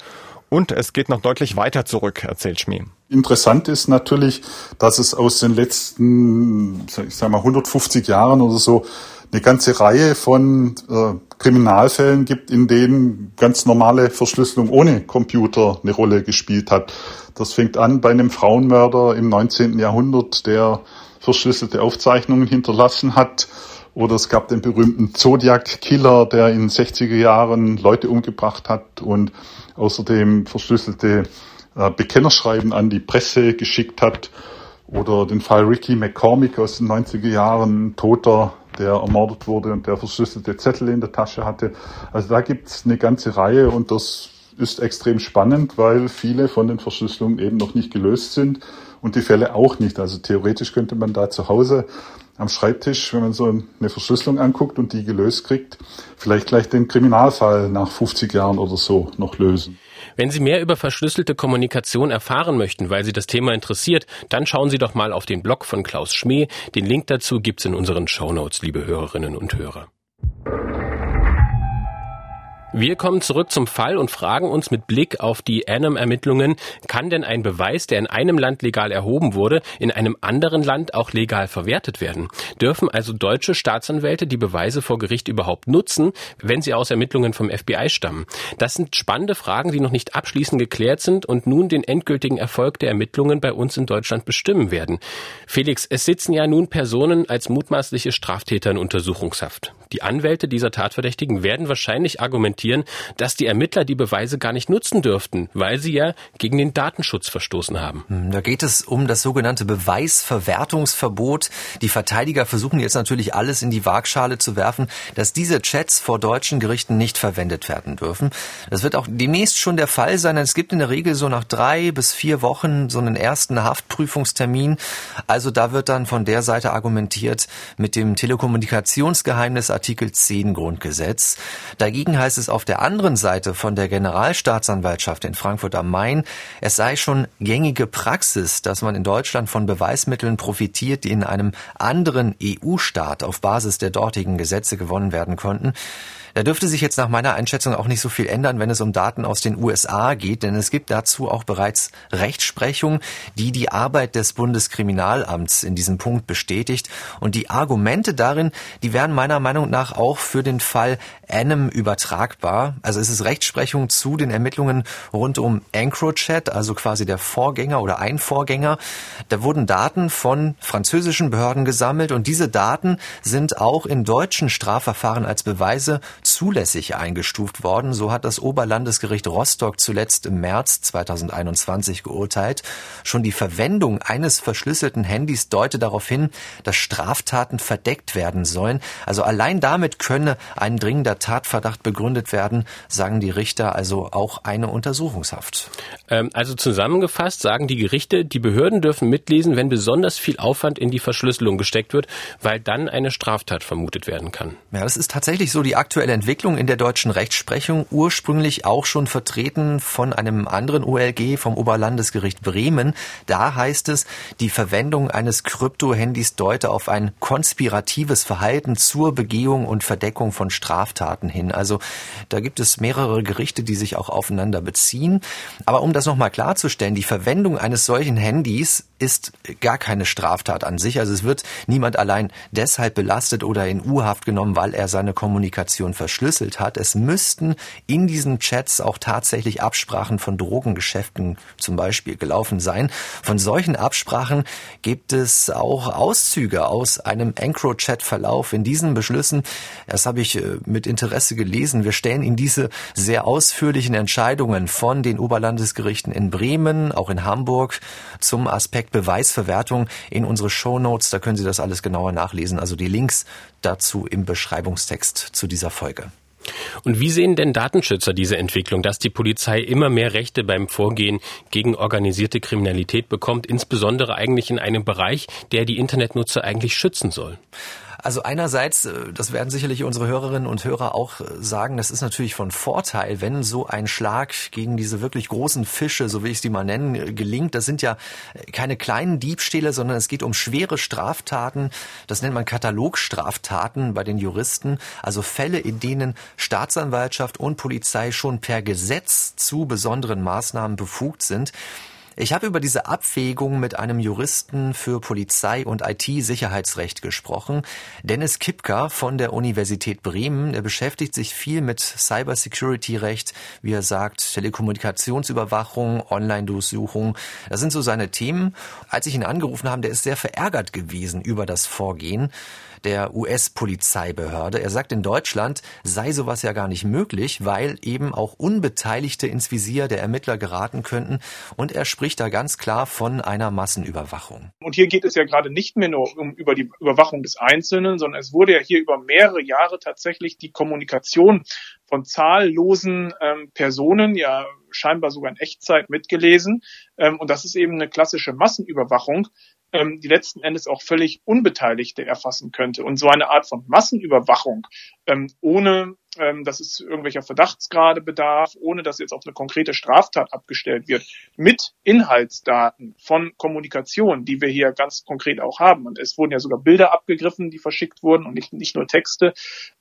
und es geht noch deutlich weiter zurück, erzählt Schmee. Interessant ist natürlich, dass es aus den letzten, ich sag mal, 150 Jahren oder so eine ganze Reihe von äh, Kriminalfällen gibt, in denen ganz normale Verschlüsselung ohne Computer eine Rolle gespielt hat. Das fängt an bei einem Frauenmörder im 19. Jahrhundert, der verschlüsselte Aufzeichnungen hinterlassen hat. Oder es gab den berühmten Zodiac-Killer, der in 60er Jahren Leute umgebracht hat und außerdem verschlüsselte äh, Bekennerschreiben an die Presse geschickt hat. Oder den Fall Ricky McCormick aus den 90er Jahren, Toter, der ermordet wurde und der verschlüsselte Zettel in der Tasche hatte. Also da gibt's eine ganze Reihe und das ist extrem spannend, weil viele von den Verschlüsselungen eben noch nicht gelöst sind und die Fälle auch nicht. Also theoretisch könnte man da zu Hause am Schreibtisch, wenn man so eine Verschlüsselung anguckt und die gelöst kriegt, vielleicht gleich den Kriminalfall nach 50 Jahren oder so noch lösen. Wenn Sie mehr über verschlüsselte Kommunikation erfahren möchten, weil Sie das Thema interessiert, dann schauen Sie doch mal auf den Blog von Klaus Schmee. Den Link dazu gibt's in unseren Shownotes, liebe Hörerinnen und Hörer. Wir kommen zurück zum Fall und fragen uns mit Blick auf die Annam-Ermittlungen, kann denn ein Beweis, der in einem Land legal erhoben wurde, in einem anderen Land auch legal verwertet werden? Dürfen also deutsche Staatsanwälte die Beweise vor Gericht überhaupt nutzen, wenn sie aus Ermittlungen vom FBI stammen? Das sind spannende Fragen, die noch nicht abschließend geklärt sind und nun den endgültigen Erfolg der Ermittlungen bei uns in Deutschland bestimmen werden. Felix, es sitzen ja nun Personen als mutmaßliche Straftäter in Untersuchungshaft. Die Anwälte dieser Tatverdächtigen werden wahrscheinlich argumentieren, dass die Ermittler die Beweise gar nicht nutzen dürften, weil sie ja gegen den Datenschutz verstoßen haben. Hm, da geht es um das sogenannte Beweisverwertungsverbot. Die Verteidiger versuchen jetzt natürlich alles in die Waagschale zu werfen, dass diese Chats vor deutschen Gerichten nicht verwendet werden dürfen. Das wird auch demnächst schon der Fall sein. Es gibt in der Regel so nach drei bis vier Wochen so einen ersten Haftprüfungstermin. Also da wird dann von der Seite argumentiert mit dem Telekommunikationsgeheimnis Artikel 10 Grundgesetz. Dagegen heißt es auf der anderen Seite von der Generalstaatsanwaltschaft in Frankfurt am Main, es sei schon gängige Praxis, dass man in Deutschland von Beweismitteln profitiert, die in einem anderen EU-Staat auf Basis der dortigen Gesetze gewonnen werden konnten. Da dürfte sich jetzt nach meiner Einschätzung auch nicht so viel ändern, wenn es um Daten aus den USA geht, denn es gibt dazu auch bereits Rechtsprechung, die die Arbeit des Bundeskriminalamts in diesem Punkt bestätigt. Und die Argumente darin, die wären meiner Meinung nach auch für den Fall Anem übertragbar. Also es ist Rechtsprechung zu den Ermittlungen rund um EncroChat, also quasi der Vorgänger oder ein Vorgänger. Da wurden Daten von französischen Behörden gesammelt und diese Daten sind auch in deutschen Strafverfahren als Beweise zulässig eingestuft worden. So hat das Oberlandesgericht Rostock zuletzt im März 2021 geurteilt. Schon die Verwendung eines verschlüsselten Handys deute darauf hin, dass Straftaten verdeckt werden sollen. Also allein damit könne ein dringender Tatverdacht begründet werden, sagen die Richter, also auch eine Untersuchungshaft. Ähm, also zusammengefasst sagen die Gerichte, die Behörden dürfen mitlesen, wenn besonders viel Aufwand in die Verschlüsselung gesteckt wird, weil dann eine Straftat vermutet werden kann. Ja, das ist tatsächlich so die aktuelle Entwicklung in der deutschen Rechtsprechung, ursprünglich auch schon vertreten von einem anderen OLG, vom Oberlandesgericht Bremen. Da heißt es, die Verwendung eines Krypto-Handys deute auf ein konspiratives Verhalten zur Begehung und Verdeckung von Straftaten hin. Also da gibt es mehrere Gerichte, die sich auch aufeinander beziehen. Aber um das nochmal klarzustellen, die Verwendung eines solchen Handys ist gar keine Straftat an sich. Also es wird niemand allein deshalb belastet oder in U-Haft genommen, weil er seine Kommunikation verschlüsselt hat. Es müssten in diesen Chats auch tatsächlich Absprachen von Drogengeschäften zum Beispiel gelaufen sein. Von solchen Absprachen gibt es auch Auszüge aus einem EncroChat-Verlauf in diesen Beschlüssen. Das habe ich äh, mit Interesse gelesen. Wir stellen Ihnen diese sehr ausführlichen Entscheidungen von den Oberlandesgerichten in Bremen, auch in Hamburg zum Aspekt Beweisverwertung in unsere Show. Da können Sie das alles genauer nachlesen. Also die Links dazu im Beschreibungstext zu dieser Folge. Und wie sehen denn Datenschützer diese Entwicklung, dass die Polizei immer mehr Rechte beim Vorgehen gegen organisierte Kriminalität bekommt, insbesondere eigentlich in einem Bereich, der die Internetnutzer eigentlich schützen soll? Also einerseits, äh, das werden sicherlich unsere Hörerinnen und Hörer auch äh, sagen, das ist natürlich von Vorteil, wenn so ein Schlag gegen diese wirklich großen Fische, so will ich sie mal nennen, äh, gelingt. Das sind ja keine kleinen Diebstähle, sondern es geht um schwere Straftaten. Das nennt man Katalogstraftaten bei den Juristen. Also Fälle, in denen Staatsanwaltschaft und Polizei schon per Gesetz zu besonderen Maßnahmen befugt sind. Ich habe über diese Abwägung mit einem Juristen für Polizei und IT-Sicherheitsrecht gesprochen. Dennis Kipka von der Universität Bremen. Er beschäftigt sich viel mit Cybersecurity-Recht, wie er sagt, Telekommunikationsüberwachung, Online-Durchsuchung. Das sind so seine Themen. Als ich ihn angerufen habe, der ist sehr verärgert gewesen über das Vorgehen der US-Polizeibehörde. Er sagt, in Deutschland sei sowas ja gar nicht möglich, weil eben auch Unbeteiligte ins Visier der Ermittler geraten könnten. Und er spricht da ganz klar von einer Massenüberwachung. Und hier geht es ja gerade nicht mehr nur um über die Überwachung des Einzelnen, sondern es wurde ja hier über mehrere Jahre tatsächlich die Kommunikation von zahllosen ähm, Personen, ja scheinbar sogar in Echtzeit mitgelesen. Ähm, und das ist eben eine klassische Massenüberwachung, ähm, die letzten Endes auch völlig Unbeteiligte erfassen könnte. Und so eine Art von Massenüberwachung, ähm, ohne ähm, dass es irgendwelcher Verdachtsgrade bedarf, ohne dass jetzt auf eine konkrete Straftat abgestellt wird, mit Inhaltsdaten von Kommunikation, die wir hier ganz konkret auch haben. Und es wurden ja sogar Bilder abgegriffen, die verschickt wurden und nicht, nicht nur Texte.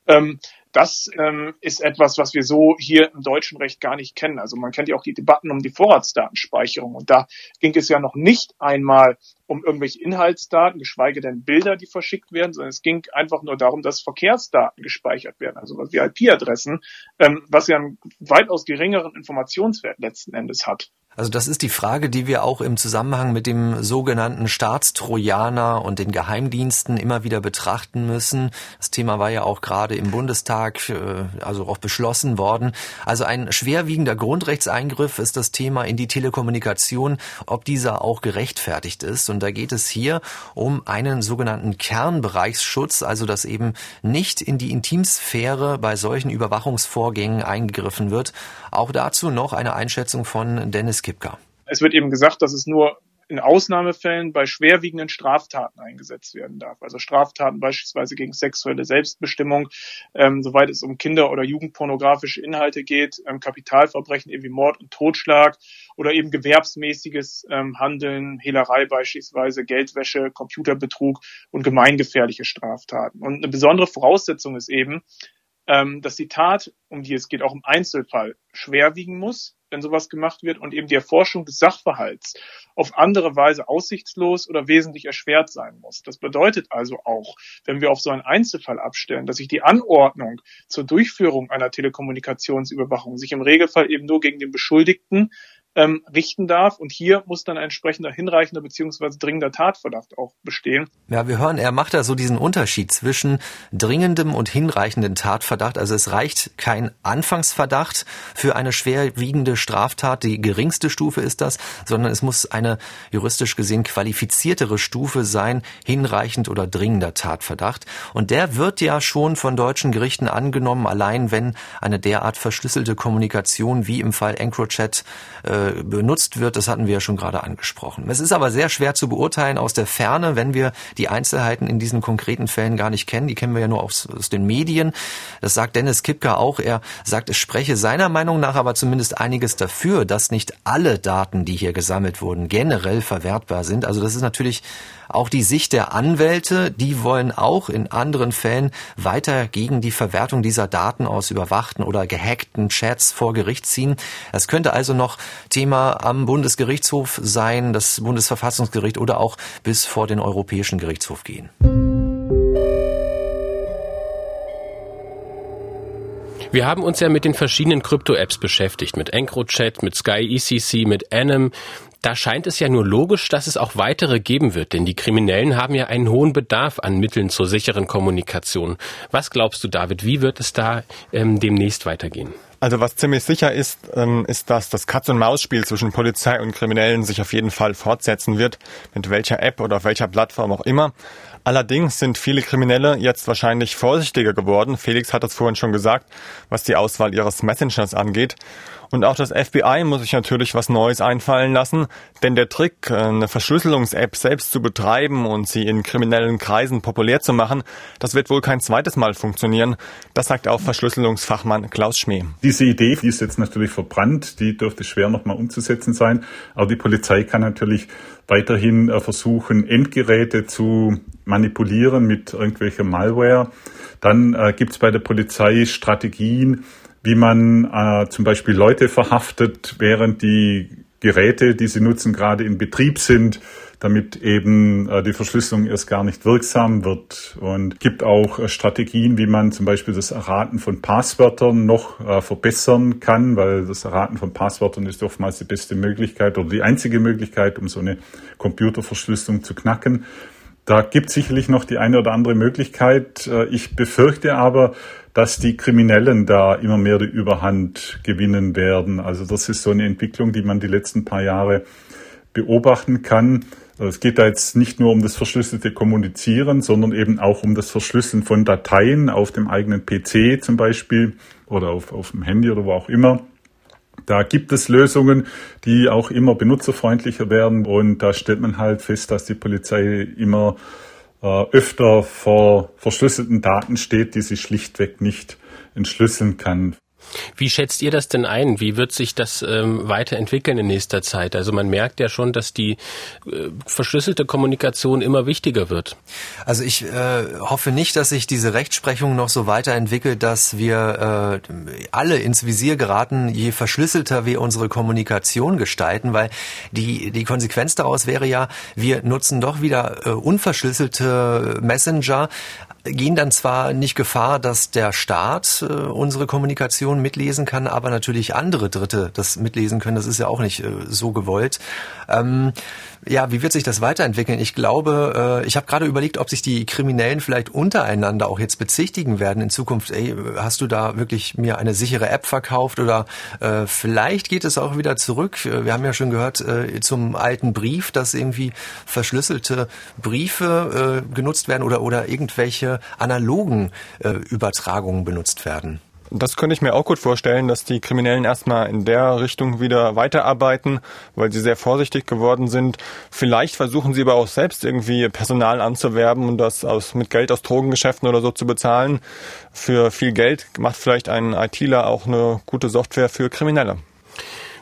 Ähm, das ähm, ist etwas, was wir so hier im deutschen Recht gar nicht kennen. Also man kennt ja auch die Debatten um die Vorratsdatenspeicherung. Und da ging es ja noch nicht einmal um irgendwelche Inhaltsdaten, geschweige denn Bilder, die verschickt werden, sondern es ging einfach nur darum, dass Verkehrsdaten gespeichert werden, also was wie IP-Adressen, ähm, was ja einen weitaus geringeren Informationswert letzten Endes hat. Also das ist die Frage, die wir auch im Zusammenhang mit dem sogenannten Staatstrojaner und den Geheimdiensten immer wieder betrachten müssen. Das Thema war ja auch gerade im Bundestag, äh, also auch beschlossen worden. Also ein schwerwiegender Grundrechtseingriff ist das Thema in die Telekommunikation, ob dieser auch gerechtfertigt ist. Und da geht es hier um einen sogenannten Kernbereichsschutz, also dass eben nicht in die Intimsphäre bei solchen Überwachungsvorgängen eingegriffen wird. Auch dazu noch eine Einschätzung von Dennis Kipka. Es wird eben gesagt, dass es nur in Ausnahmefällen bei schwerwiegenden Straftaten eingesetzt werden darf. Also Straftaten beispielsweise gegen sexuelle Selbstbestimmung, ähm, soweit es um Kinder- oder Jugendpornografische Inhalte geht, ähm, Kapitalverbrechen eben wie Mord und Totschlag oder eben gewerbsmäßiges ähm, Handeln, Hehlerei beispielsweise, Geldwäsche, Computerbetrug und gemeingefährliche Straftaten. Und eine besondere Voraussetzung ist eben, ähm, dass die Tat, um die es geht, auch im Einzelfall schwerwiegen muss, wenn sowas gemacht wird und eben die Erforschung des Sachverhalts auf andere Weise aussichtslos oder wesentlich erschwert sein muss. Das bedeutet also auch, wenn wir auf so einen Einzelfall abstellen, dass sich die Anordnung zur Durchführung einer Telekommunikationsüberwachung sich im Regelfall eben nur gegen den Beschuldigten ähm, richten darf. Und hier muss dann ein entsprechender hinreichender beziehungsweise dringender Tatverdacht auch bestehen. Ja, wir hören, er macht da so diesen Unterschied zwischen dringendem und hinreichenden Tatverdacht. Also es reicht kein Anfangsverdacht für eine schwerwiegende Straftat, die geringste Stufe ist das, sondern es muss eine juristisch gesehen qualifiziertere Stufe sein, hinreichend oder dringender Tatverdacht. Und der wird ja schon von deutschen Gerichten angenommen, allein wenn eine derart verschlüsselte Kommunikation wie im Fall EncroChat äh, benutzt wird, das hatten wir ja schon gerade angesprochen. Es ist aber sehr schwer zu beurteilen aus der Ferne, wenn wir die Einzelheiten in diesen konkreten Fällen gar nicht kennen. Die kennen wir ja nur aus, aus den Medien. Das sagt Dennis Kipka auch. Er sagt, es spreche seiner Meinung nach aber zumindest einiges dafür, dass nicht alle Daten, die hier gesammelt wurden, generell verwertbar sind. Also das ist natürlich auch die Sicht der Anwälte, die wollen auch in anderen Fällen weiter gegen die Verwertung dieser Daten aus überwachten oder gehackten Chats vor Gericht ziehen. Das könnte also noch Thema am Bundesgerichtshof sein, das Bundesverfassungsgericht oder auch bis vor den Europäischen Gerichtshof gehen. Wir haben uns ja mit den verschiedenen Krypto-Apps beschäftigt, mit EncroChat, mit Sky ECC, mit Anim. Da scheint es ja nur logisch, dass es auch weitere geben wird, denn die Kriminellen haben ja einen hohen Bedarf an Mitteln zur sicheren Kommunikation. Was glaubst du, David, wie wird es da ähm, demnächst weitergehen? Also was ziemlich sicher ist, ähm, ist, dass das Katz-und-Maus-Spiel zwischen Polizei und Kriminellen sich auf jeden Fall fortsetzen wird, mit welcher App oder auf welcher Plattform auch immer. Allerdings sind viele Kriminelle jetzt wahrscheinlich vorsichtiger geworden. Felix hat das vorhin schon gesagt, was die Auswahl ihres Messengers angeht. Und auch das FBI muss sich natürlich was Neues einfallen lassen, denn der Trick, eine Verschlüsselungs-App selbst zu betreiben und sie in kriminellen Kreisen populär zu machen, das wird wohl kein zweites Mal funktionieren. Das sagt auch Verschlüsselungsfachmann Klaus Schmee. Diese Idee, die ist jetzt natürlich verbrannt, die dürfte schwer nochmal umzusetzen sein, aber die Polizei kann natürlich weiterhin äh, versuchen, Endgeräte zu manipulieren mit irgendwelcher Malware. Dann äh, gibt es bei der Polizei Strategien, wie man äh, zum Beispiel Leute verhaftet, während die Geräte, die sie nutzen, gerade in Betrieb sind, damit eben äh, die Verschlüsselung erst gar nicht wirksam wird. Und gibt auch äh, Strategien, wie man zum Beispiel das Erraten von Passwörtern noch äh, verbessern kann, weil das Erraten von Passwörtern ist oftmals die beste Möglichkeit oder die einzige Möglichkeit, um so eine Computerverschlüsselung zu knacken. Da gibt sicherlich noch die eine oder andere Möglichkeit. Äh, ich befürchte aber, dass die Kriminellen da immer mehr die Überhand gewinnen werden. Also das ist so eine Entwicklung, die man die letzten paar Jahre beobachten kann. Es geht da jetzt nicht nur um das verschlüsselte Kommunizieren, sondern eben auch um das Verschlüsseln von Dateien auf dem eigenen PC zum Beispiel oder auf, auf dem Handy oder wo auch immer. Da gibt es Lösungen, die auch immer benutzerfreundlicher werden und da stellt man halt fest, dass die Polizei immer äh, öfter vor verschlüsselten Daten steht, die sie schlichtweg nicht entschlüsseln kann. Wie schätzt ihr das denn ein? Wie wird sich das ähm, weiterentwickeln in nächster Zeit? Also man merkt ja schon, dass die äh, verschlüsselte Kommunikation immer wichtiger wird. Also ich äh, hoffe nicht, dass sich diese Rechtsprechung noch so weiterentwickelt, dass wir äh, alle ins Visier geraten, je verschlüsselter wir unsere Kommunikation gestalten, weil die, die Konsequenz daraus wäre ja, wir nutzen doch wieder äh, unverschlüsselte Messenger, gehen dann zwar nicht Gefahr, dass der Staat äh, unsere Kommunikation mitlesen kann, aber natürlich andere Dritte das mitlesen können. Das ist ja auch nicht äh, so gewollt. Ähm, ja, wie wird sich das weiterentwickeln? Ich glaube, äh, ich habe gerade überlegt, ob sich die Kriminellen vielleicht untereinander auch jetzt bezichtigen werden in Zukunft. Ey, hast du da wirklich mir eine sichere App verkauft oder äh, vielleicht geht es auch wieder zurück. Wir haben ja schon gehört äh, zum alten Brief, dass irgendwie verschlüsselte Briefe genutzt werden oder oder irgendwelche analogen Übertragungen benutzt werden. Das könnte ich mir auch gut vorstellen, dass die Kriminellen erstmal in der Richtung wieder weiterarbeiten, weil sie sehr vorsichtig geworden sind. Vielleicht versuchen sie aber auch selbst irgendwie Personal anzuwerben und das aus, mit Geld aus Drogengeschäften oder so zu bezahlen. Für viel Geld macht vielleicht ein ITler auch eine gute Software für Kriminelle.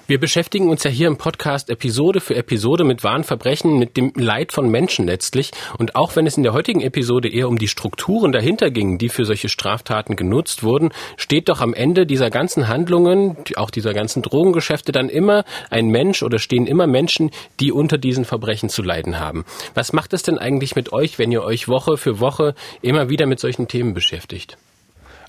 Wir beschäftigen uns ja hier im Podcast Episode für Episode mit wahren Verbrechen, mit dem Leid von Menschen letztlich. Und auch wenn es in der heutigen Episode eher um die Strukturen dahinter ging, die für solche Straftaten genutzt wurden, steht doch am Ende dieser ganzen Handlungen, auch dieser ganzen Drogengeschäfte dann immer ein Mensch oder stehen immer Menschen, die unter diesen Verbrechen zu leiden haben. Was macht es denn eigentlich mit euch, wenn ihr euch Woche für Woche immer wieder mit solchen Themen beschäftigt?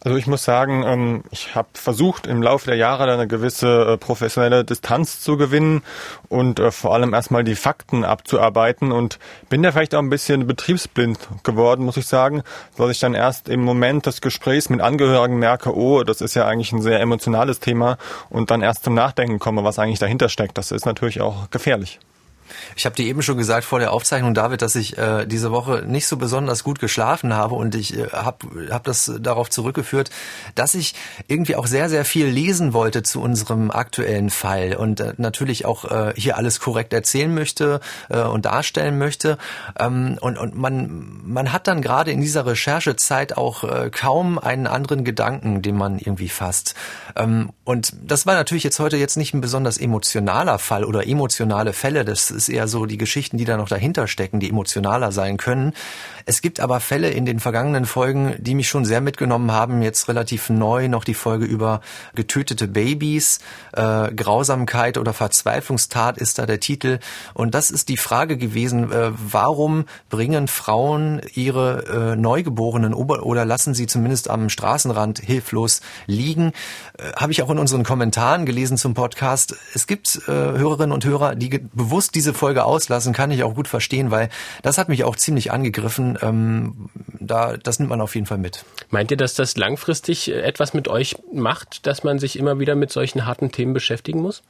Also ich muss sagen, ähm, ich habe versucht im Laufe der Jahre eine gewisse äh, professionelle Distanz zu gewinnen und äh, vor allem erstmal die Fakten abzuarbeiten und bin da vielleicht auch ein bisschen betriebsblind geworden, muss ich sagen, weil ich dann erst im Moment des Gesprächs mit Angehörigen merke, oh, das ist ja eigentlich ein sehr emotionales Thema und dann erst zum Nachdenken komme, was eigentlich dahinter steckt. Das ist natürlich auch gefährlich. Ich habe dir eben schon gesagt vor der Aufzeichnung, David, dass ich äh, diese Woche nicht so besonders gut geschlafen habe und ich äh, habe hab das darauf zurückgeführt, dass ich irgendwie auch sehr, sehr viel lesen wollte zu unserem aktuellen Fall und äh, natürlich auch äh, hier alles korrekt erzählen möchte äh, und darstellen möchte. Ähm, und und man, man hat dann gerade in dieser Recherchezeit auch äh, kaum einen anderen Gedanken, den man irgendwie fasst. Ähm, und das war natürlich jetzt heute jetzt nicht ein besonders emotionaler Fall oder emotionale Fälle. Das ist eher so die Geschichten, die da noch dahinter stecken, die emotionaler sein können. Es gibt aber Fälle in den vergangenen Folgen, die mich schon sehr mitgenommen haben. Jetzt relativ neu noch die Folge über getötete Babys, äh, Grausamkeit oder Verzweiflungstat ist da der Titel. Und das ist die Frage gewesen, äh, warum bringen Frauen ihre äh, Neugeborenen oder lassen sie zumindest am Straßenrand hilflos liegen? Äh, Habe ich auch in unseren Kommentaren gelesen zum Podcast. Es gibt äh, Hörerinnen und Hörer, die bewusst diese Folge auslassen, kann ich auch gut verstehen, weil das hat mich auch ziemlich angegriffen. Ähm, da, das nimmt man auf jeden Fall mit. Meint ihr, dass das langfristig äh, etwas mit euch macht, dass man sich immer wieder mit solchen harten Themen beschäftigen muss?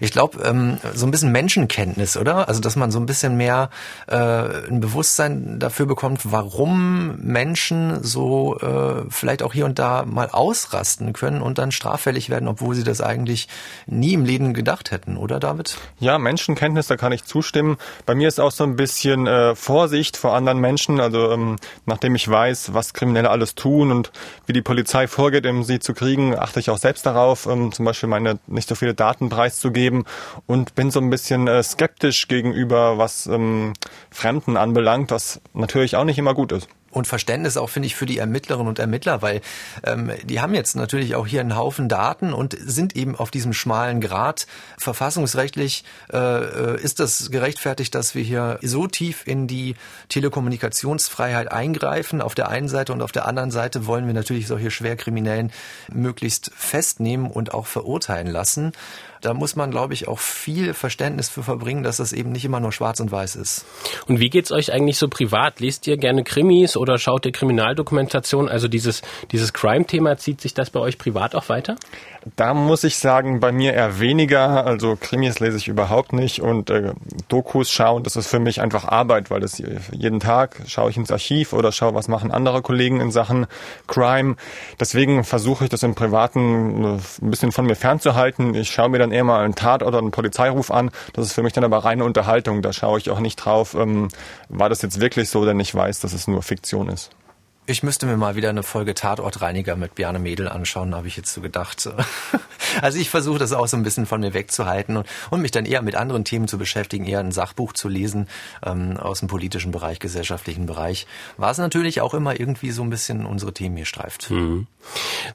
Ich glaube, ähm, so ein bisschen Menschenkenntnis, oder? Also, dass man so ein bisschen mehr äh, ein Bewusstsein dafür bekommt, warum Menschen so äh, vielleicht auch hier und da mal ausrasten können und dann straffällig werden, obwohl sie das eigentlich nie im Leben gedacht hätten, oder David? Ja, Menschenkenntnis, da kann ich zustimmen. Bei mir ist auch so ein bisschen äh, Vorsicht vor anderen Menschen. Also, ähm, nachdem ich weiß, was Kriminelle alles tun und wie die Polizei vorgeht, um sie zu kriegen, achte ich auch selbst darauf, ähm, zum Beispiel meine nicht so viele Daten preiszugeben geben und bin so ein bisschen äh, skeptisch gegenüber, was ähm, Fremden anbelangt, was natürlich auch nicht immer gut ist und Verständnis auch, finde ich, für die Ermittlerinnen und Ermittler, weil ähm, die haben jetzt natürlich auch hier einen Haufen Daten und sind eben auf diesem schmalen Grad. Verfassungsrechtlich äh, äh, ist das gerechtfertigt, dass wir hier so tief in die Telekommunikationsfreiheit eingreifen. Auf der einen Seite und auf der anderen Seite wollen wir natürlich solche Schwerkriminellen möglichst festnehmen und auch verurteilen lassen. Da muss man, glaube ich, auch viel Verständnis für verbringen, dass das eben nicht immer nur schwarz und weiß ist. Und wie geht's euch eigentlich so privat? Lest ihr gerne Krimis oder schaut ihr Kriminaldokumentation? Also dieses, dieses Crime-Thema, zieht sich das bei euch privat auch weiter? Da muss ich sagen, bei mir eher weniger. Also Krimis lese ich überhaupt nicht und äh, Dokus schauen, das ist für mich einfach Arbeit, weil das jeden Tag schaue ich ins Archiv oder schaue, was machen andere Kollegen in Sachen Crime. Deswegen versuche ich das im Privaten äh, ein bisschen von mir fernzuhalten. Ich schaue mir dann eher mal einen Tat oder einen Polizeiruf an. Das ist für mich dann aber reine Unterhaltung. Da schaue ich auch nicht drauf, ähm, war das jetzt wirklich so, denn ich weiß, dass es nur Fiktion ist. Ich müsste mir mal wieder eine Folge Tatortreiniger mit Bjarne Mädel anschauen, habe ich jetzt so gedacht. Also ich versuche das auch so ein bisschen von mir wegzuhalten und, und mich dann eher mit anderen Themen zu beschäftigen, eher ein Sachbuch zu lesen ähm, aus dem politischen Bereich, gesellschaftlichen Bereich. War es natürlich auch immer irgendwie so ein bisschen unsere Themen hier streift. Mhm.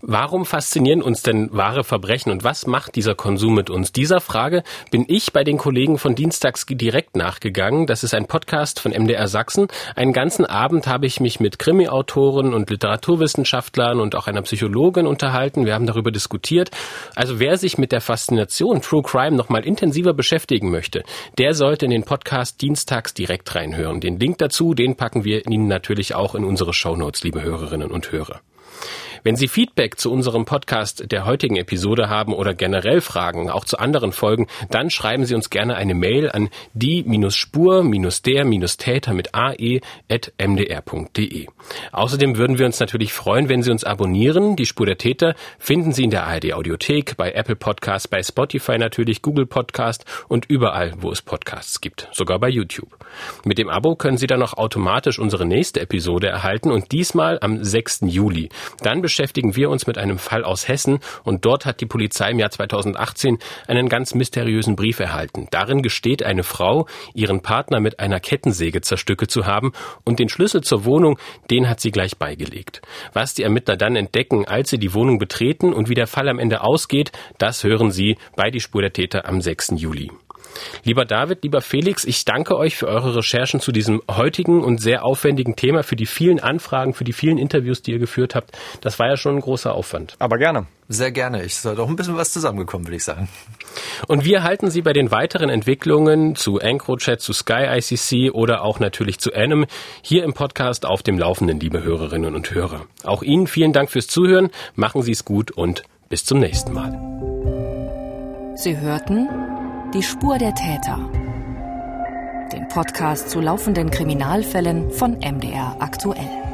Warum faszinieren uns denn wahre Verbrechen und was macht dieser Konsum mit uns? Dieser Frage bin ich bei den Kollegen von Dienstags direkt nachgegangen. Das ist ein Podcast von MDR Sachsen. Einen ganzen Abend habe ich mich mit Krimi-Autoren und Literaturwissenschaftlern und auch einer Psychologin unterhalten. Wir haben darüber diskutiert. Also wer sich mit der Faszination True Crime nochmal intensiver beschäftigen möchte, der sollte in den Podcast Dienstags direkt reinhören. Den Link dazu, den packen wir Ihnen natürlich auch in unsere Shownotes, liebe Hörerinnen und Hörer. Wenn Sie Feedback zu unserem Podcast der heutigen Episode haben oder generell Fragen, auch zu anderen Folgen, dann schreiben Sie uns gerne eine Mail an die-spur-der-täter mit ae.mdr.de. Außerdem würden wir uns natürlich freuen, wenn Sie uns abonnieren. Die Spur der Täter finden Sie in der ARD Audiothek, bei Apple Podcasts, bei Spotify natürlich, Google Podcast und überall, wo es Podcasts gibt, sogar bei YouTube. Mit dem Abo können Sie dann auch automatisch unsere nächste Episode erhalten und diesmal am 6. Juli. Dann beschäftigen wir uns mit einem Fall aus Hessen und dort hat die Polizei im Jahr 2018 einen ganz mysteriösen Brief erhalten. Darin gesteht eine Frau, ihren Partner mit einer Kettensäge zerstücke zu haben und den Schlüssel zur Wohnung, den hat sie gleich beigelegt. Was die Ermittler dann entdecken, als sie die Wohnung betreten und wie der Fall am Ende ausgeht, das hören Sie bei Die Spur der Täter am 6. Juli. Lieber David, lieber Felix, ich danke euch für eure Recherchen zu diesem heutigen und sehr aufwendigen Thema, für die vielen Anfragen, für die vielen Interviews, die ihr geführt habt. Das war ja schon ein großer Aufwand. Aber gerne. Sehr gerne. Ich soll doch ein bisschen was zusammengekommen, würde ich sagen. Und wir halten Sie bei den weiteren Entwicklungen zu EncroChat, zu Sky ICC oder auch natürlich zu Anim hier im Podcast auf dem Laufenden, liebe Hörerinnen und Hörer. Auch Ihnen vielen Dank fürs Zuhören. Machen Sie es gut und bis zum nächsten Mal. Sie hörten die Spur der Täter. den Podcast zu laufenden Kriminalfällen von MDR aktuell.